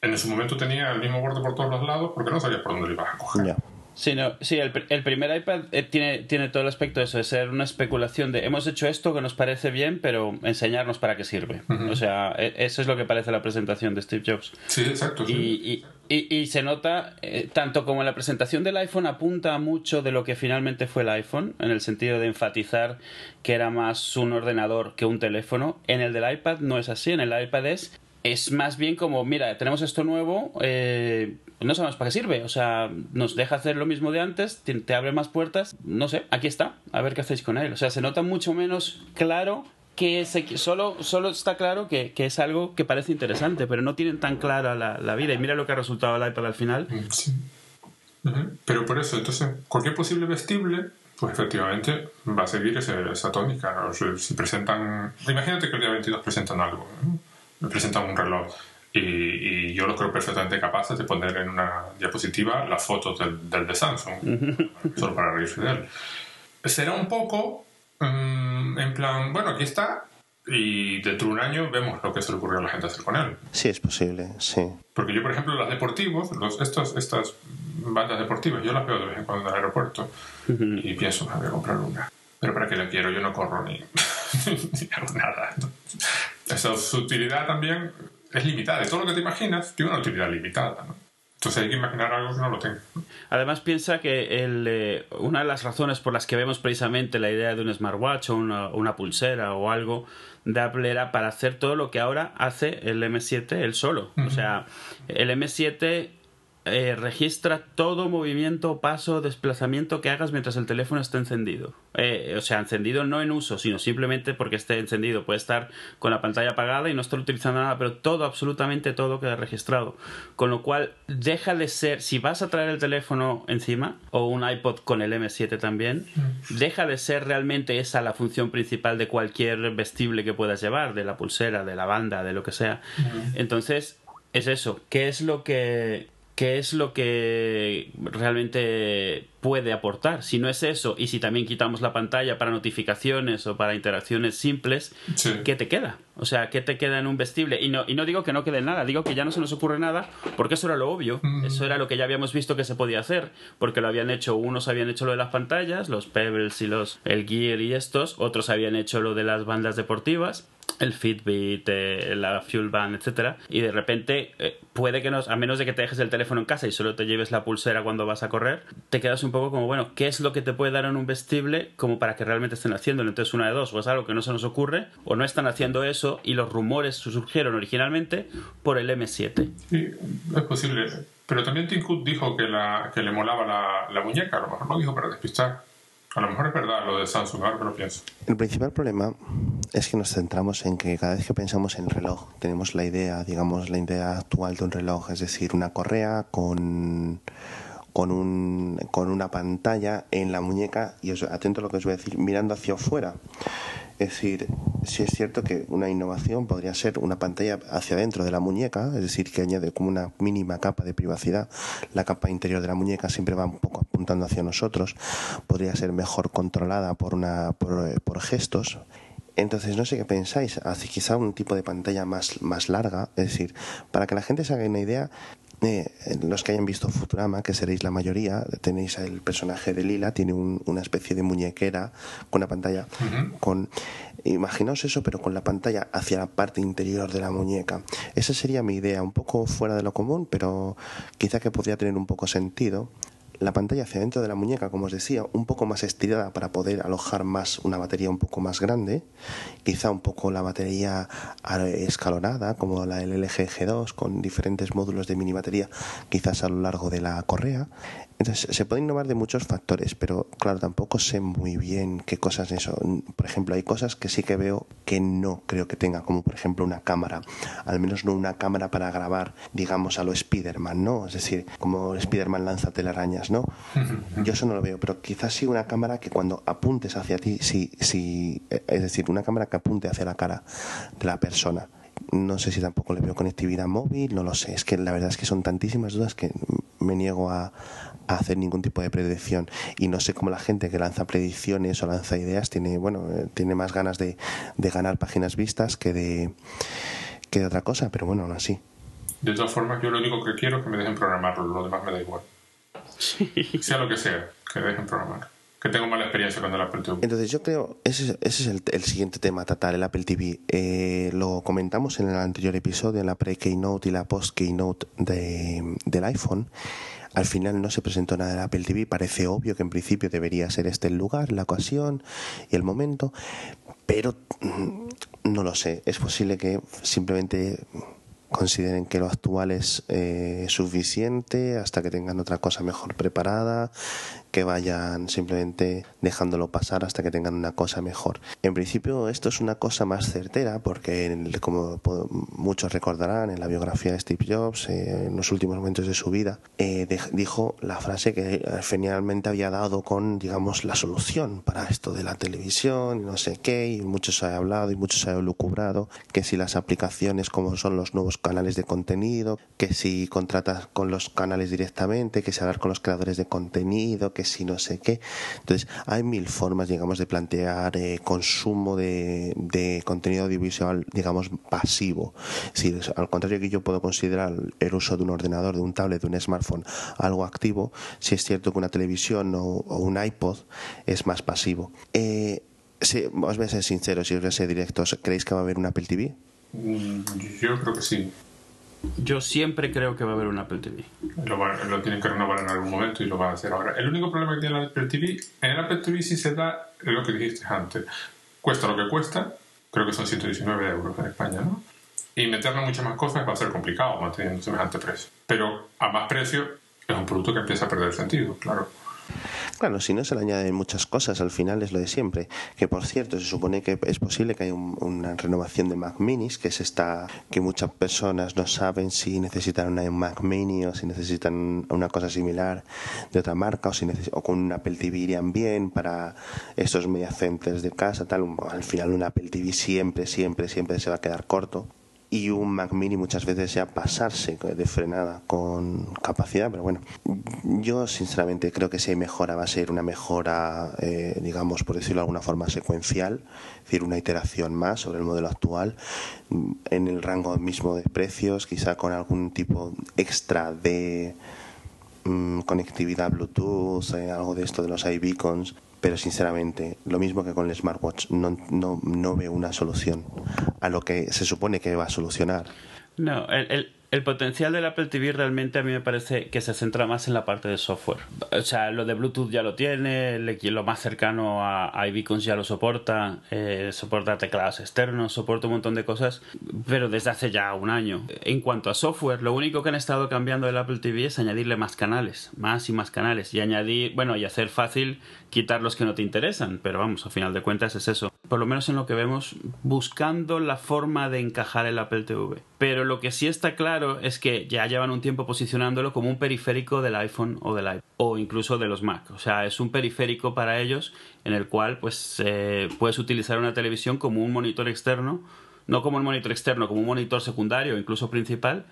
En ese momento tenía el mismo borde por todos los lados porque no sabías por dónde lo ibas a coger. Sí, no, sí el, el primer iPad eh, tiene, tiene todo el aspecto de eso, de ser una especulación de hemos hecho esto que nos parece bien, pero enseñarnos para qué sirve. O sea, e, eso es lo que parece la presentación de Steve Jobs. Sí, exacto. Y, y, y, se nota, eh, tanto como la presentación del iPhone apunta mucho de lo que finalmente fue el iPhone, en el sentido de enfatizar que era más un ordenador que un teléfono. En el del iPad no es así, en el iPad es es más bien como, mira, tenemos esto nuevo, eh, no sabemos para qué sirve. O sea, nos deja hacer lo mismo de antes, te, abre más puertas. No sé, aquí está, a ver qué hacéis con él. O sea, se nota mucho menos claro que solo, solo está claro que, es algo que parece interesante, pero no tienen tan clara la, vida. Y mira lo que ha resultado el al final. Sí. Pero por eso, entonces, cualquier posible vestible pues efectivamente va a seguir esa tónica. Si presentan. Imagínate que el día 22 presentan algo me presentan un reloj y, yo lo creo perfectamente capaces de poner en una diapositiva las fotos del, del de Samsung, solo para reírse de él. Será un poco mm, en plan, bueno, aquí está, y dentro de un año vemos lo que se le ocurrió a la gente hacer con él. Sí, es posible, sí. Porque yo, por ejemplo, las deportivos, los, estos, estas bandas deportivas, yo las veo de vez en cuando en el aeropuerto y pienso, me voy a comprar una. Pero ¿para qué la quiero? Yo no corro ni, ni hago nada. Esa su utilidad también es limitada. Todo lo que te imaginas tiene una utilidad limitada. ¿no? Entonces hay que imaginar algo que no lo tenga. Además piensa que el, eh, una de las razones por las que vemos precisamente la idea de un smartwatch o una, una, pulsera o algo de Apple era para hacer todo lo que ahora hace el M7 él solo. O sea, el M7 eh, registra todo movimiento, paso, desplazamiento que hagas mientras el teléfono esté encendido. Eh, o sea, encendido no en uso, sino simplemente porque esté encendido. Puede estar con la pantalla apagada y no estar utilizando nada, pero todo, absolutamente todo queda registrado. Con lo cual, deja de ser, si vas a traer el teléfono encima, o un iPod con el M7 también, mm. deja de ser realmente esa la función principal de cualquier vestible que puedas llevar, de la pulsera, de la banda, de lo que sea. Mm. Entonces, es eso. ¿Qué es lo que qué es lo que realmente puede aportar. Si no es eso, y si también quitamos la pantalla para notificaciones o para interacciones simples, ¿qué te queda? O sea, ¿qué te queda en un vestible? Y no, y no digo que no quede nada, digo que ya no se nos ocurre nada, porque eso era lo obvio. Mm. Eso era lo que ya habíamos visto que se podía hacer, porque lo habían hecho, unos habían hecho lo de las pantallas, los Pebbles y los el Gear y estos, otros habían hecho lo de las bandas deportivas el Fitbit, eh, la Fuel Band, etcétera, y de repente eh, puede que no, a menos de que te dejes el teléfono en casa y solo te lleves la pulsera cuando vas a correr, te quedas un poco como, bueno, ¿qué es lo que te puede dar en un vestible como para que realmente estén haciéndolo? Entonces, una de dos, o es algo que no se nos ocurre, o no están haciendo eso y los rumores surgieron originalmente por el M7. Sí, es posible. Pero también Tim dijo que, la, que le molaba la, muñeca, a lo mejor no dijo para despistar. A lo mejor es verdad lo de Samsung, ahora que lo pienso. El principal problema es que nos centramos en que cada vez que pensamos en el reloj tenemos la idea, digamos, la idea actual de un reloj, es decir, una correa con con, un, con una pantalla en la muñeca y os, atento a lo que os voy a decir, mirando hacia afuera. Es decir, si es cierto que una innovación podría ser una pantalla hacia adentro de la muñeca, es decir, que añade como una mínima capa de privacidad. La capa interior de la muñeca siempre va un poco apuntando hacia nosotros. Podría ser mejor controlada por, una, por, por gestos. Entonces, no sé qué pensáis, hace quizá un tipo de pantalla más, más larga, es decir, para que la gente se haga una idea, eh, los que hayan visto Futurama, que seréis la mayoría, tenéis el personaje de Lila, tiene una especie de muñequera con una pantalla con imaginaos eso, pero con la pantalla hacia la parte interior de la muñeca. Esa sería mi idea, un poco fuera de lo común, pero quizá que podría tener un poco sentido la pantalla hacia dentro de la muñeca, como os decía, un poco más estirada para poder alojar más una batería un poco más grande, quizá un poco la batería escalonada, como la del LG G2, con diferentes módulos de mini batería, quizás a lo largo de la correa. Entonces, se puede innovar de muchos factores, pero claro, tampoco sé muy bien qué cosas eso. Por ejemplo, hay cosas que sí que veo que no creo que tenga, como por ejemplo una cámara, al menos no una cámara para grabar, digamos, a lo Spider-Man, ¿no? Es decir, como Spider-Man lanza telarañas, ¿no? Yo eso no lo veo, pero quizás sí una cámara que cuando apuntes hacia ti, sí, sí, es decir, una cámara que apunte hacia la cara de la persona. No sé si tampoco le veo conectividad móvil, no lo sé. Es que la verdad es que son tantísimas dudas que me niego a, hacer ningún tipo de predicción. Y no sé cómo la gente que lanza predicciones o lanza ideas tiene bueno eh, tiene más ganas de, ganar páginas vistas que de que de otra cosa pero bueno aún así. De todas formas yo lo único que quiero es que me dejen programarlo lo demás me da igual sea lo que sea que dejen programar que tengo mala experiencia con el Apple TV. Entonces yo creo, ese, ese es el, siguiente tema a tratar, el Apple TV. Eh, lo comentamos en el anterior episodio, en la pre-keynote y la post-keynote de, del iPhone. Al final no se presentó nada del Apple TV, parece obvio que en principio debería ser este el lugar, la ocasión y el momento, pero mm, no lo sé, es posible que simplemente consideren que lo actual es eh, suficiente hasta que tengan otra cosa mejor preparada que vayan simplemente dejándolo pasar hasta que tengan una cosa mejor. En principio esto es una cosa más certera porque como muchos recordarán en la biografía de Steve Jobs eh, en los últimos momentos de su vida eh, dijo la frase que finalmente había dado con digamos la solución para esto de la televisión y no sé qué y muchos se ha hablado y muchos se ha lucubrado que si las aplicaciones como son los nuevos canales de contenido que si contratas con los canales directamente que si hablar con los creadores de contenido que si no sé qué. Entonces, hay mil formas, digamos, de plantear eh, consumo de, de, contenido audiovisual, digamos, pasivo. Si, al contrario que yo puedo considerar el uso de un ordenador, de un tablet, de un smartphone, algo activo, si es cierto que una televisión o, un iPod es más pasivo. Eh, si, os voy a ser sincero, si os voy a ser directos, ¿creéis que va a haber un Apple TV? Mm, yo creo que sí. Yo siempre creo que va a haber un Apple TV. Lo, tienen que renovar en algún momento y lo van a hacer ahora. El único problema que tiene el Apple TV, en el Apple TV sí se da lo que dijiste antes. Cuesta lo que cuesta, creo que son 119 euros en España, ¿no? Y meterle muchas más cosas va a ser complicado manteniendo semejante precio. Pero a más precio es un producto que empieza a perder sentido, claro. Claro, si no se le añaden muchas cosas, al final es lo de siempre. Que por cierto, se supone que es posible que haya una renovación de Mac Minis, que es esta que muchas personas no saben si necesitan una Mac Mini o si necesitan una cosa similar de otra marca o si o con un Apple TV irían bien para estos media centers de casa, tal. Al final un Apple TV siempre, siempre, siempre se va a quedar corto y un Mac Mini muchas veces ya pasarse de frenada con capacidad, pero bueno, yo sinceramente creo que si hay mejora va a ser una mejora, eh, digamos, por decirlo de alguna forma, secuencial, es decir, una iteración más sobre el modelo actual, en el rango mismo de precios, quizá con algún tipo extra de mm, conectividad Bluetooth, eh, algo de esto de los iBeacons, pero sinceramente, lo mismo que con el smartwatch, no, no, no veo una solución a lo que se supone que va a solucionar. No, el potencial del Apple TV realmente a mí me parece que se centra más en la parte de software. O sea, lo de Bluetooth ya lo tiene, lo más cercano a, iBeacons ya lo soporta, eh, soporta teclados externos, soporta un montón de cosas, pero desde hace ya un año. En cuanto a software, lo único que han estado cambiando del Apple TV es añadirle más canales, más y más canales, y añadir, bueno, y hacer fácil quitar los que no te interesan, pero vamos, a final de cuentas es eso. Por lo menos en lo que vemos, buscando la forma de encajar el Apple TV. Pero lo que sí está claro es que ya llevan un tiempo posicionándolo como un periférico del iPhone o del iPad o incluso de los Mac. O sea, es un periférico para ellos en el cual pues eh, puedes utilizar una televisión como un monitor externo, no como un monitor externo, como un monitor secundario, incluso principal,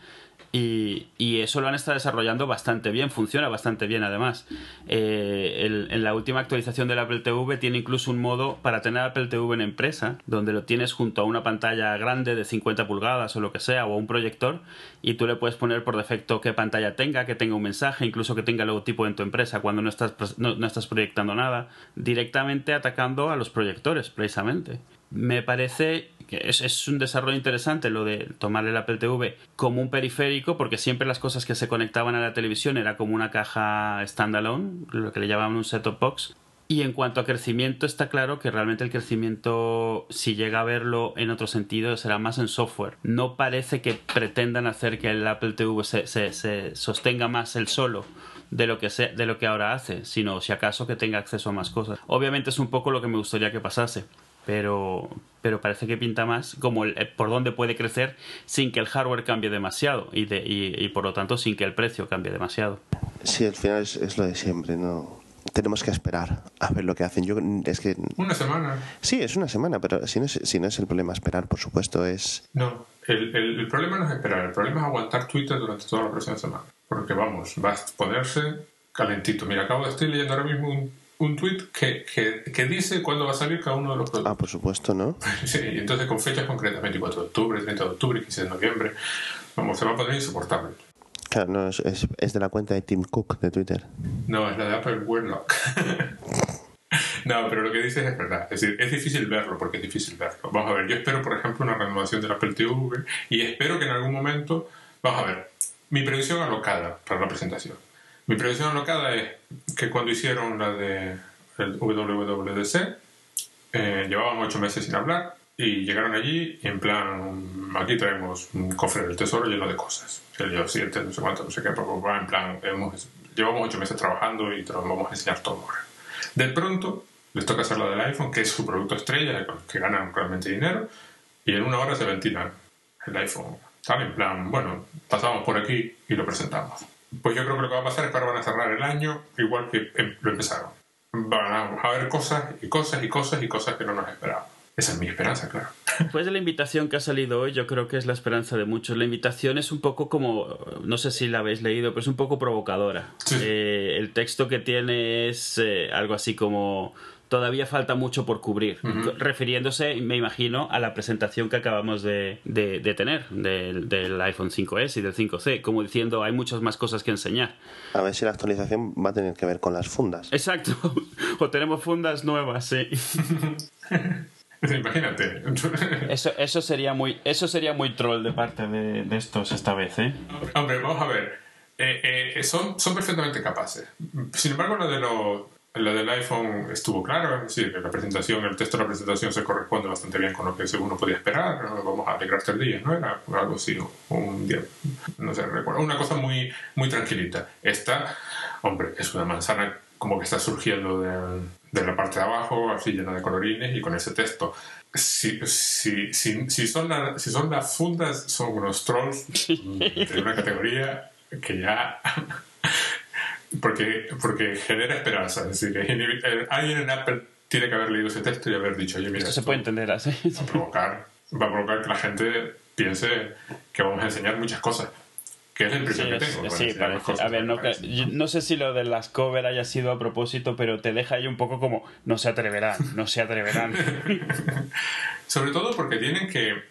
y, eso lo han estado desarrollando bastante bien, funciona bastante bien además. Eh, en la última actualización del Apple TV tiene incluso un modo para tener Apple TV en empresa, donde lo tienes junto a una pantalla grande de 50 pulgadas o lo que sea, o un proyector, y tú le puedes poner por defecto qué pantalla tenga, que tenga un mensaje, incluso que tenga el logotipo en tu empresa cuando no estás, no estás proyectando nada, directamente atacando a los proyectores, precisamente. Me parece es, es, un desarrollo interesante lo de tomar el Apple TV como un periférico, porque siempre las cosas que se conectaban a la televisión era como una caja standalone, lo que le llamaban un set-top box. Y en cuanto a crecimiento, está claro que realmente el crecimiento, si llega a verlo en otro sentido, será más en software. No parece que pretendan hacer que el Apple TV se, se, se sostenga más el solo de lo que de lo que ahora hace, sino si acaso que tenga acceso a más cosas. Obviamente es un poco lo que me gustaría que pasase pero, pero parece que pinta más como el, por dónde puede crecer sin que el hardware cambie demasiado y, de, y, por lo tanto sin que el precio cambie demasiado. Sí, al final es, lo de siempre, ¿no? Tenemos que esperar a ver lo que hacen. Yo es que una semana. Sí, es una semana, pero si no es, si no es el problema esperar, por supuesto, es no. El, el, el problema no es esperar, el problema es aguantar Twitter durante toda la próxima semana, porque vamos, va a ponerse calentito. Mira, acabo de estar leyendo ahora mismo un un tweet que, que, dice cuándo va a salir cada uno de los productos. Ah, por supuesto, ¿no? sí, y entonces con fechas concretas, 24 de octubre, 30 de octubre, 15 de noviembre. Vamos, se va a poner insoportable. Claro, no, es, es, de la cuenta de Tim Cook de Twitter. No, es la de Apple Warlock. no, pero lo que dices es verdad. Es decir, es difícil verlo porque es difícil verlo. Vamos a ver, yo espero, por ejemplo, una renovación del Apple TV y espero que en algún momento, vamos a ver, mi previsión alocada para la presentación mi previsión alocada es que cuando hicieron la de el WWDC, eh, llevaban ocho meses sin hablar y llegaron allí y en plan, aquí traemos un cofre del tesoro lleno de cosas. El yo siete, no sé cuánto, no sé qué, pero en plan, llevamos ocho meses trabajando y te lo vamos a enseñar todo ahora. De pronto, les toca hacer la del iPhone, que es su producto estrella, que ganan realmente dinero, y en una hora se ventilan el iPhone. Tal en plan, bueno, pasamos por aquí y lo presentamos. Pues yo creo que lo que va a pasar es que ahora van a cerrar el año igual que em, lo empezaron. Van a haber cosas y cosas y cosas y cosas que no nos esperábamos. Esa es mi esperanza, claro. Después de la invitación que ha salido hoy, yo creo que es la esperanza de muchos. La invitación es un poco como, no sé si la habéis leído, pero es un poco provocadora. Eh, el texto que tiene es eh, algo así como todavía falta mucho por cubrir. Refiriéndose, me imagino, a la presentación que acabamos de, tener del, iPhone 5S y del 5C, como diciendo, hay muchas más cosas que enseñar. A ver si la actualización va a tener que ver con las fundas. Exacto, o tenemos fundas nuevas, sí. Imagínate. Eso, eso, sería muy, eso sería muy troll de parte de, estos esta vez, ¿eh? Hombre, vamos a ver. Eh, eh, son, son perfectamente capaces. Sin embargo, lo de los lo del iPhone estuvo claro, es decir, la presentación, el texto de la presentación se corresponde bastante bien con lo que uno podía esperar, vamos a alegrarte el día, ¿no? Era algo así, un día, no sé, recuerdo, una cosa muy, muy tranquilita. Esta, hombre, es una manzana como que está surgiendo de, de la parte de abajo, así llena de colorines y con ese texto. Si, si, si, si, son, si son las fundas, son unos trolls de una categoría que ya porque, porque genera esperanza. Es decir, eh, alguien en Apple tiene que haber leído ese texto y haber dicho, oye, mira, esto, se puede entender así. Va a provocar, va a provocar que la gente piense que vamos a enseñar muchas cosas. Que es la impresión Sí, que es- tengo. a sí, parece. cosas, A ver, no, parece. que- yo no sé si lo de las cover haya sido a propósito, pero te deja ahí un poco como no se atreverán, no se atreverán. Sobre todo porque tienen que.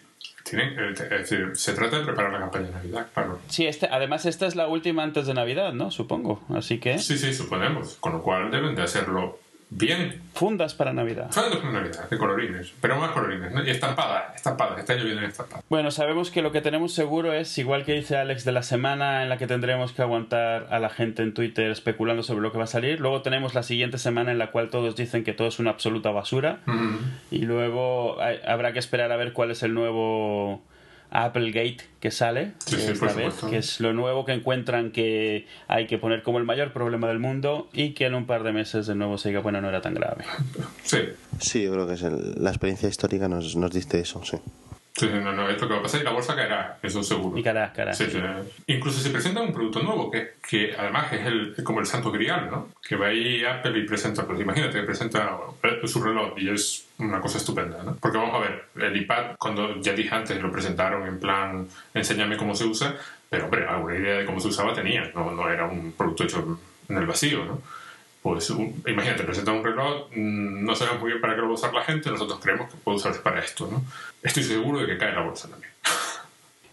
Tienen, eh, es decir, se trata de preparar la campaña de Navidad, claro. Sí, este, además esta es la última antes de Navidad, ¿no? Supongo. Así que Sí, sí, suponemos. Con lo cual deben de hacerlo bien. fundas para Navidad. Son de Navidad, de colorines, pero más colorines, ¿no? Y estampadas, estampadas. Este año vienen estampadas. Bueno, sabemos que lo que tenemos seguro es, igual que dice Alex, de la semana en la que tendremos que aguantar a la gente en Twitter especulando sobre lo que va a salir. Luego tenemos la siguiente semana en la cual todos dicen que todo es una absoluta basura. Mm. Y luego hay- habrá que esperar a ver cuál es el nuevo Applegate que sale Sí, sí, esta por vez, que es lo nuevo que encuentran que hay que poner como el mayor problema del mundo y que en un par de meses de nuevo se diga, bueno, no era tan grave. Sí. Sí, yo creo que es el- la experiencia histórica nos, nos dice eso, sí. Sí, no, no, es lo que va a pasar y la bolsa caerá, eso seguro. Y cara, cara. Sí, sí. Incluso si presentan un producto nuevo, que, que además es el, como el santo grial, ¿no? Que va ahí Apple y presenta, pues imagínate, presenta eh, su reloj y es una cosa estupenda, ¿no? Porque vamos a ver, el iPad, cuando ya dije antes, lo presentaron en plan, enséñame cómo se usa, pero hombre, alguna idea de cómo se usaba tenía, no, no era un producto hecho en el vacío, ¿no? Pues un- imagínate, presenta un reloj, mm, no sabemos muy bien para qué lo va a usar la gente, nosotros creemos que puede usarse para esto, ¿no? Estoy seguro de que cae la bolsa también.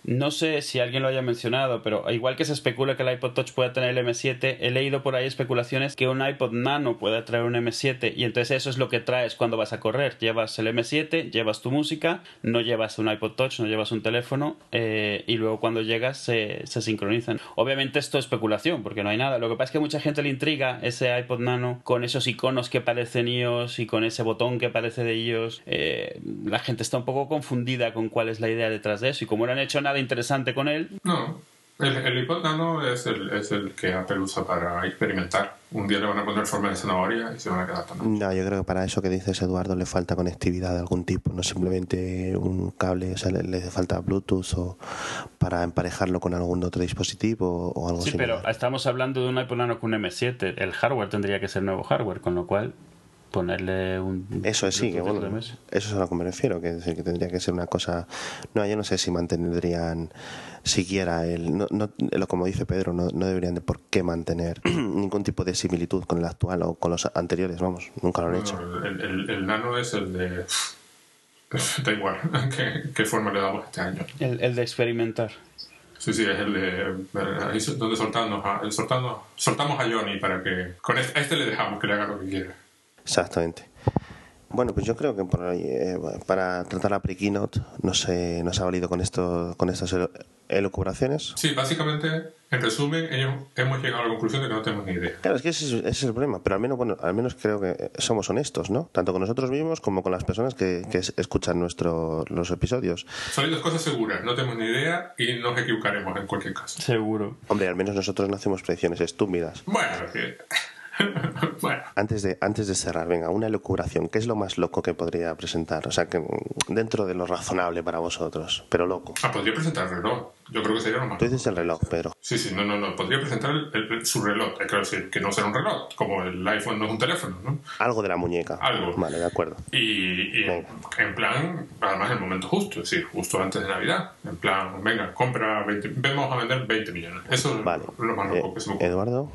No sé si alguien lo haya mencionado, pero igual que se especula que el iPod Touch pueda tener el M7, he leído por ahí especulaciones que un iPod Nano pueda traer un M7 y entonces eso es lo que traes cuando vas a correr. Llevas el M7, llevas tu música, no llevas un iPod Touch, no llevas un teléfono eh, y luego cuando llegas se, sincronizan. Obviamente esto es especulación porque no hay nada. Lo que pasa es que mucha gente le intriga ese iPod Nano con esos iconos que parecen iOS y con ese botón que parece de iOS. Eh, la gente está un poco confundida con cuál es la idea detrás de eso y como no han hecho nada interesante con él, No, el, el iPod Nano es el, es el que Apple usa para experimentar. Un día le van a poner forma de zanahoria y se van a quedar tan... No, yo creo que para eso que dices, Eduardo, le falta conectividad de algún tipo, no simplemente un cable, o sea, le, le falta Bluetooth o para emparejarlo con algún otro dispositivo o algo Sí, similar. pero estamos hablando de un iPod Nano con un M7. El hardware tendría que ser nuevo hardware, con lo cual ponerle un. Eso es sí, que bueno, eso es a lo que me refiero, que, es decir, que tendría que ser una cosa... No, yo no sé si mantendrían siquiera el... No, no- lo como dice Pedro, no, no deberían de por qué mantener ningún tipo de similitud con el actual o con los anteriores, vamos, nunca lo han hecho. No, el, el- el Nano es el de... Da igual ¿qué, qué forma le damos este año. El, el de experimentar. Sí, sí, es el de... Ahí es donde soltamos a, el soltando, soltamos a Johnny para que... Con este, a este le dejamos que le haga lo que quiera. Exactamente. Bueno, pues yo creo que por ahí, eh, para tratar la pre-keynote nos, eh, nos ha valido con, esto, con estas elucubraciones. Sí, básicamente, en resumen, hemos llegado a la conclusión de que no tenemos ni idea. Claro, es que ese es, ese es el problema, pero al menos, bueno, al menos creo que somos honestos, ¿no? Tanto con nosotros mismos como con las personas que, que es- escuchan nuestro, los episodios. Son dos cosas seguras, no tenemos ni idea y nos equivocaremos en cualquier caso. Seguro. Hombre, al menos nosotros no hacemos predicciones estúpidas. Bueno, que... bueno. Antes de, antes de cerrar, venga, una elucubración. ¿Qué es lo más loco que podría presentar? O sea, que dentro de lo razonable para vosotros, pero loco. Ah, podría presentar el reloj. Yo creo que sería lo más... Tú dices el reloj, Pedro. Sí, sí, no, no, no. Podría presentar el- el- su reloj. Eh, Quiero decir, que no será un reloj, como el iPhone no es un teléfono, ¿no? Algo de la muñeca. Algo. Vale, de acuerdo. Y, y en, en plan, además el momento justo, es decir, justo antes de Navidad. En plan, venga, compra 20, vamos a vender 20 millones. Eso es Vale. lo más loco Eh, que se me ocurre. Eduardo,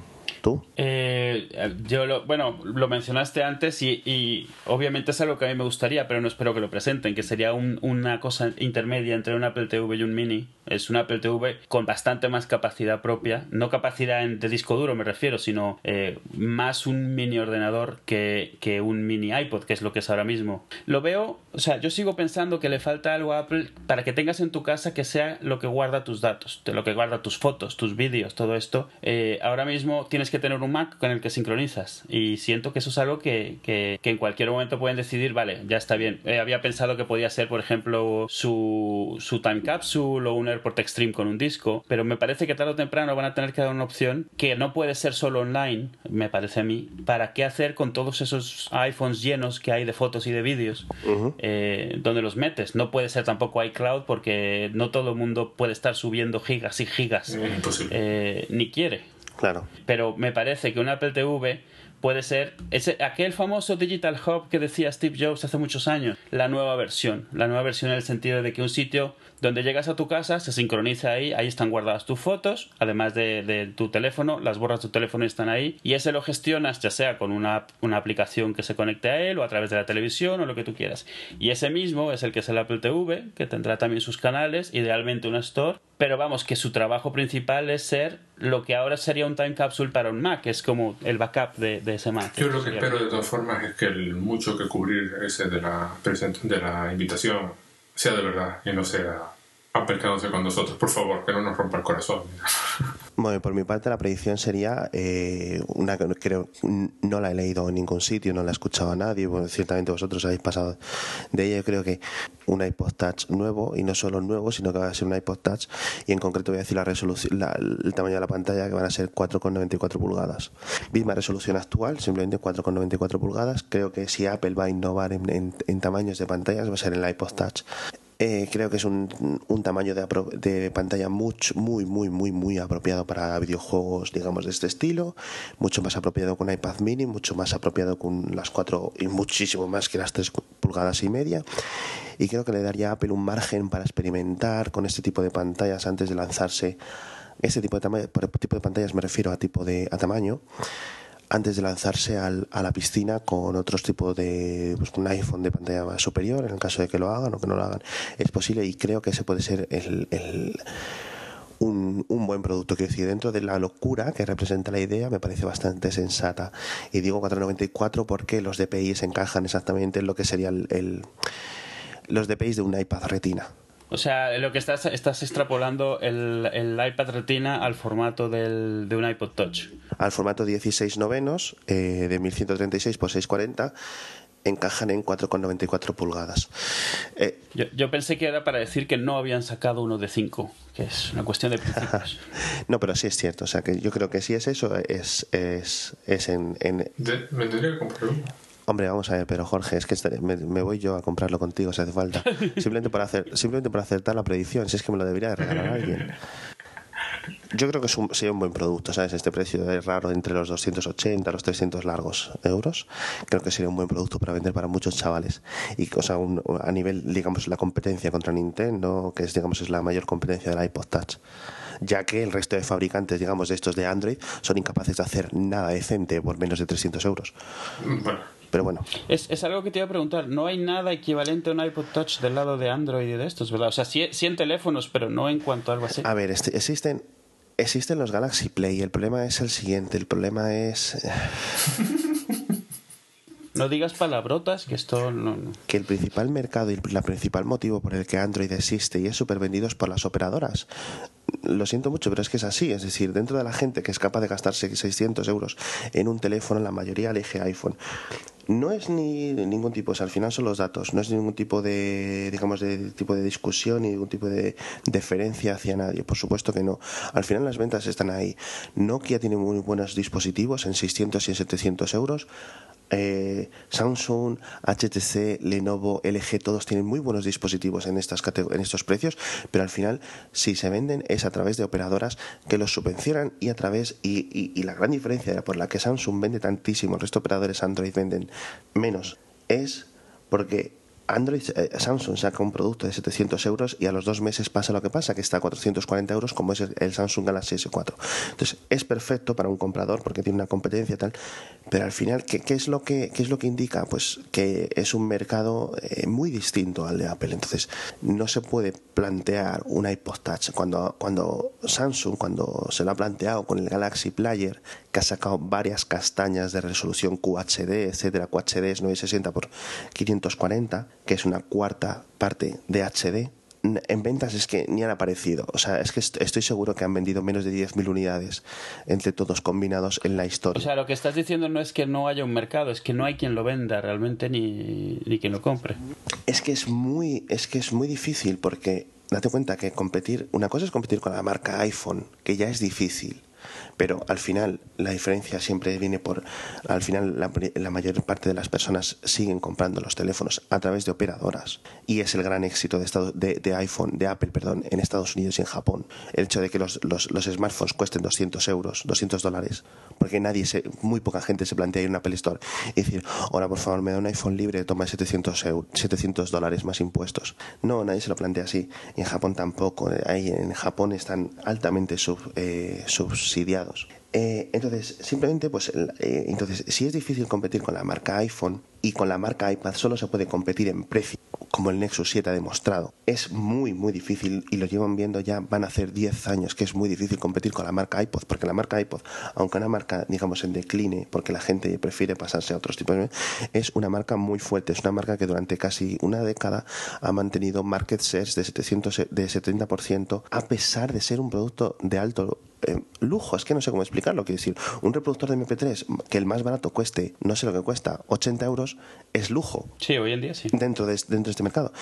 Eh, yo lo, bueno, lo mencionaste antes y, y obviamente es algo que a mí me gustaría, pero no espero que lo presenten, que sería un- una cosa intermedia entre un Apple TV y un Mini. Es un Apple TV con bastante más capacidad propia, no capacidad de disco duro me refiero, sino eh, más un mini ordenador que un mini iPod, que es lo que es ahora mismo. Lo veo, o sea, yo sigo pensando que le falta algo a Apple para que tengas en tu casa que sea lo que guarda tus datos, lo que guarda tus fotos, tus vídeos, todo esto. Eh, ahora mismo tienes que tener un Mac con el que sincronizas y siento que eso es algo que, que- en cualquier momento pueden decidir, vale, ya está bien. Eh, había pensado que podía ser, por ejemplo, su, su Time Capsule o un AirPort Extreme con un disco, pero me parece que tarde o temprano van a tener que dar una opción que no puede ser solo online, me parece a mí, para qué hacer con todos esos iPhones llenos que hay de fotos y de vídeos, eh, donde los metes. No puede ser tampoco iCloud porque no todo el mundo puede estar subiendo gigas y gigas, imposible. eh, ni quiere Claro. pero me parece que un Apple TV puede ser ese, aquel famoso Digital Hub que decía Steve Jobs hace muchos años, la nueva versión, la nueva versión en el sentido de que un sitio donde llegas a tu casa, se sincroniza ahí, ahí están guardadas tus fotos, además de, tu teléfono, las borras de tu teléfono están ahí, y ese lo gestionas ya sea con una, una, aplicación que se conecte a él o a través de la televisión o lo que tú quieras. Y ese mismo es el que es el Apple TV, que tendrá también sus canales, idealmente una store, pero vamos, que su trabajo principal es ser lo que ahora sería un time capsule para un Mac, es como el backup de, ese Mac. Yo lo que espero de todas formas es que el mucho que cubrir ese de la, de la invitación sea de verdad y no sea apercándose con nosotros, por favor, que no nos rompa el corazón. Bueno, por mi parte la predicción sería eh, una que creo no la he leído en ningún sitio, no la he escuchado a nadie, bueno, ciertamente vosotros habéis pasado de ella, yo creo que un iPod Touch nuevo y no solo nuevo, sino que va a ser un iPod Touch y en concreto voy a decir la resolución, el tamaño de la pantalla que van a ser 4,94 pulgadas. Misma resolución actual, simplemente 4,94 pulgadas. Creo que si Apple va a innovar en, en tamaños de pantallas va a ser el iPod Touch eh, creo que es un, tamaño de, pantalla muy, muy, muy, muy, muy apropiado para videojuegos, digamos, de este estilo. Mucho más apropiado con iPad mini, mucho más apropiado con las 4 y muchísimo más que las 3 pulgadas y media. Y creo que le daría a Apple un margen para experimentar con este tipo de pantallas antes de lanzarse. Este tipo de, tipo de pantallas me refiero a tipo de a tamaño antes de lanzarse al, a la piscina con otros tipos de pues, un iPhone de pantalla más superior en el caso de que lo hagan o que no lo hagan es posible y creo que ese puede ser el, el un, un, buen producto. Quiero decir, dentro de la locura que representa la idea, me parece bastante sensata. Y digo 494 porque los DPI encajan exactamente en lo que sería el, los DPI de un iPad Retina. O sea, lo que estás, estás extrapolando el, el iPad Retina al formato del, de un iPod Touch. Al formato 16 novenos eh, de 1136 x 640 encajan en 4,94 pulgadas. Eh, yo, yo, pensé que era para decir que no habían sacado uno de 5, que es una cuestión de principios. no, pero sí es cierto. O sea, que yo creo que si es eso, es, es, es en... en... me tendría que comprar uno. Hombre, vamos a ver, pero Jorge, es que me, voy yo a comprarlo contigo si hace falta. Simplemente para hacer, simplemente para acertar la predicción, si es que me lo debería de regalar a alguien. Yo creo que es un, sería un buen producto, ¿sabes? Este precio es raro entre los 280 los 300 largos euros. Creo que sería un buen producto para vender para muchos chavales. Y o sea, a nivel, digamos, la competencia contra Nintendo, que es, digamos, es la mayor competencia del iPod Touch ya que el resto de fabricantes, digamos, de estos de Android, son incapaces de hacer nada decente por menos de 300 euros. Bueno, pero bueno. Es, algo que te iba a preguntar. No hay nada equivalente a un iPod Touch del lado de Android y de estos, ¿verdad? O sea, sí, en teléfonos, pero no en cuanto a algo así. A ver, este, existen, existen los Galaxy Play. El problema es el siguiente. El problema es... No digas palabrotas, que esto no, Que el principal mercado y el principal motivo por el que Android existe y es súper vendido es por las operadoras. Lo siento mucho, pero es que es así. Es decir, dentro de la gente que es capaz de gastarse 600 euros en un teléfono, la mayoría elige iPhone no es ni ningún tipo, al final son los datos, no es ningún tipo de, digamos, de tipo de discusión ni ningún tipo de deferencia hacia nadie, por supuesto que no. Al final las ventas están ahí. Nokia tiene muy buenos dispositivos en 600 y en 700 euros. Eh, Samsung, HTC, Lenovo, LG, todos tienen muy buenos dispositivos en, estas en estos precios, pero al final si se venden es a través de operadoras que los subvencionan y a través, y, y la gran diferencia por la que Samsung vende tantísimo, el resto de operadores Android venden menos, es porque Android, eh, Samsung saca un producto de 700 euros y a los dos meses pasa lo que pasa, que está a 440 euros como es el, Samsung Galaxy S4. Entonces es perfecto para un comprador porque tiene una competencia tal, pero al final, ¿qué, es, lo que, qué es lo que indica? Pues que es un mercado eh, muy distinto al de Apple. Entonces no se puede plantear un iPod Touch cuando, cuando Samsung, cuando se lo ha planteado con el Galaxy Player, que ha sacado varias castañas de resolución QHD, etcétera, QHD es 960 por 540 que es una cuarta parte de HD, en ventas es que ni han aparecido. O sea, es que estoy seguro que han vendido menos de 10.000 unidades entre todos combinados en la historia. O sea, lo que estás diciendo no es que no haya un mercado, es que no hay quien lo venda realmente ni, ni quien lo compre. Es que es muy, es que es muy difícil porque date cuenta que competir, una cosa es competir con la marca iPhone, que ya es difícil pero al final la diferencia siempre viene por, al final la, mayor parte de las personas siguen comprando los teléfonos a través de operadoras y es el gran éxito de, Estado, de, iPhone, de Apple, perdón, en Estados Unidos y en Japón. El hecho de que los, los, smartphones cuesten 200 euros, 200 dólares, porque nadie, se, muy poca gente se plantea ir a una Apple Store y decir, ahora por favor me da un iPhone libre, toma 700, 700 dólares más impuestos. No, nadie se lo plantea así. En Japón tampoco. Ahí en Japón están altamente eh, subsidiados. Eh, entonces, simplemente, pues, eh, entonces, si es difícil competir con la marca iPhone y con la marca iPad solo se puede competir en precio, como el Nexus 7 ha demostrado, es muy, muy difícil y lo llevan viendo ya, van a hacer 10 años que es muy difícil competir con la marca iPod, porque la marca iPod, aunque una marca, digamos, en decline, porque la gente prefiere pasarse a otros tipos es una marca muy fuerte, es una marca que durante casi una década ha mantenido market shares de, 700, de 70%, a pesar de ser un producto de alto eh, lujo, es que no sé cómo explicarlo. Quiero decir, un reproductor de MP3 que el más barato cueste, no sé lo que cuesta, 80 euros, es lujo. Sí, hoy en día sí. Dentro de, dentro de este mercado.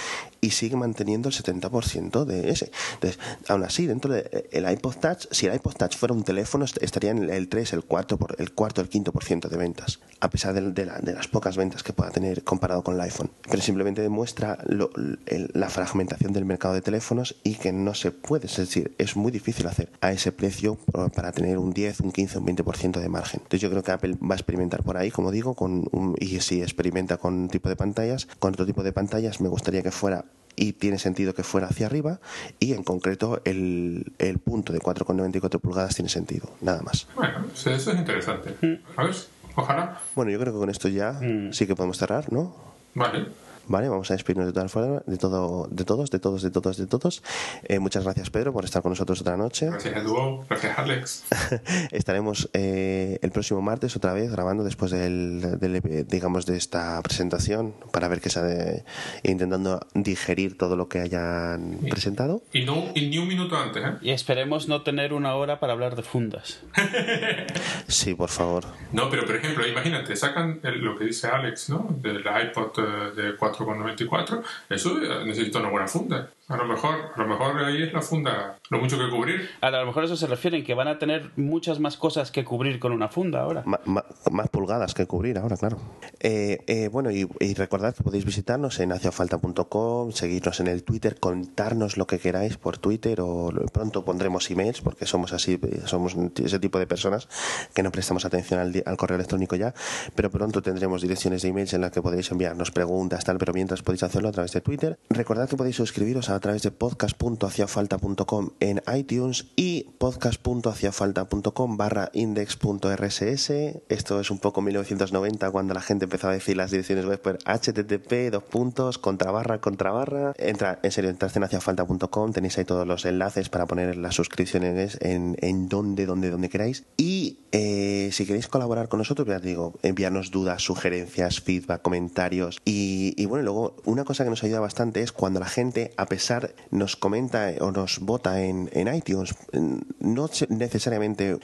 Y sigue manteniendo el 70% de ese. Entonces, aún así, dentro del de iPod Touch, si el iPod Touch fuera un teléfono, estaría en el 3, el 4, por, el cuarto, el quinto por ciento de ventas. A pesar de, de, de, las pocas ventas que pueda tener comparado con el iPhone. Pero simplemente demuestra la fragmentación del mercado de teléfonos y que no se puede. Es decir, es muy difícil hacer a ese precio para tener un 10, un 15, un 20% de margen. Entonces yo creo que Apple va a experimentar por ahí, como digo, con y si experimenta con un tipo de pantallas, con otro tipo de pantallas me gustaría que fuera y tiene sentido que fuera hacia arriba y en concreto el, el punto de 4,94 pulgadas tiene sentido, nada más. Bueno, eso es interesante. A ver, ojalá. Bueno, yo creo que con esto ya mm. sí que podemos cerrar, ¿no? Vale. Vale, vamos a despedirnos de todas formas, de todo, de todos, de todos, de todos, de todos. Eh, muchas gracias Pedro por estar con nosotros otra noche. Gracias Edu, gracias Alex. Estaremos eh, el próximo martes otra vez grabando después del, digamos de esta presentación para ver qué sale, intentando digerir todo lo que hayan presentado. Y no y ni un minuto antes, ¿eh? Y esperemos no tener una hora para hablar de fundas. sí, por favor. No, pero por ejemplo, imagínate, sacan lo que dice Alex, ¿no? Del iPod eh, de 4 con 94, eso necesita una buena funda. A lo mejor, a lo mejor ahí es la funda, lo mucho que cubrir. A lo mejor eso se refiere en que van a tener muchas más cosas que cubrir con una funda ahora. más pulgadas que cubrir ahora, claro. Eh, eh, bueno, y, recordad que podéis visitarnos en haciafalta.com, seguirnos en el Twitter, contarnos lo que queráis por Twitter o pronto pondremos emails porque somos así, somos ese tipo de personas que no prestamos atención al, al correo electrónico ya, pero pronto tendremos direcciones de emails en las que podréis enviarnos preguntas, tal, pero mientras podéis hacerlo a través de Twitter. Recordad que podéis suscribiros a través de podcast.haciafalta.com en iTunes y podcast.haciafalta.com barra index.rss. Esto es un poco 1990 cuando la gente empezó a decir las direcciones web por http, dos puntos, contra barra, contra barra. Entra, en serio, entraste en haciafalta.com, tenéis ahí todos los enlaces para poner las suscripciones en, en donde, donde, donde queráis. Y eh, si queréis colaborar con nosotros, ya digo, enviarnos dudas, sugerencias, feedback, comentarios. Y bueno, luego una cosa que nos ayuda bastante es cuando la gente, a pesar nos comenta o nos vota en, iTunes, no necesariamente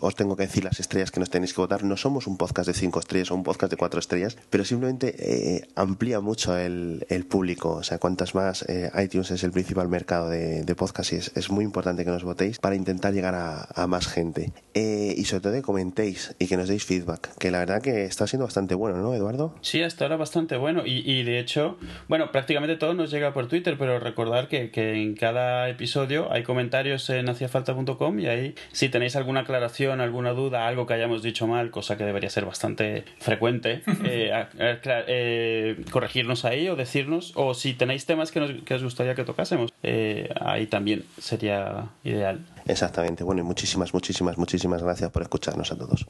os tengo que decir las estrellas que nos tenéis que votar. No somos un podcast de cinco estrellas o un podcast de cuatro estrellas, pero simplemente eh, amplía mucho el, público. O sea, cuantas más eh, iTunes es el principal mercado de, de podcast y es, muy importante que nos votéis para intentar llegar a, más gente. Eh, y sobre todo que comentéis y que nos deis feedback, que la verdad que está siendo bastante bueno, ¿no, Eduardo? Sí, hasta ahora bastante bueno. Y, y de hecho, bueno, prácticamente todo nos llega por Twitter, pero recordad que, en cada episodio hay comentarios en haciafalta.com y ahí si tenéis alguna aclaración, alguna duda, algo que hayamos dicho mal, cosa que debería ser bastante frecuente, eh, eh, corregirnos ahí o decirnos, o si tenéis temas que, nos, que os gustaría que tocásemos, eh, ahí también sería ideal. Exactamente. Bueno, y muchísimas, muchísimas, muchísimas gracias por escucharnos a todos.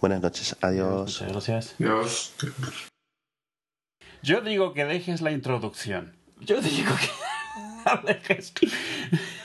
Buenas noches. Adiós. Muchas gracias. Adiós. Yo digo que dejes la introducción. Yo digo que...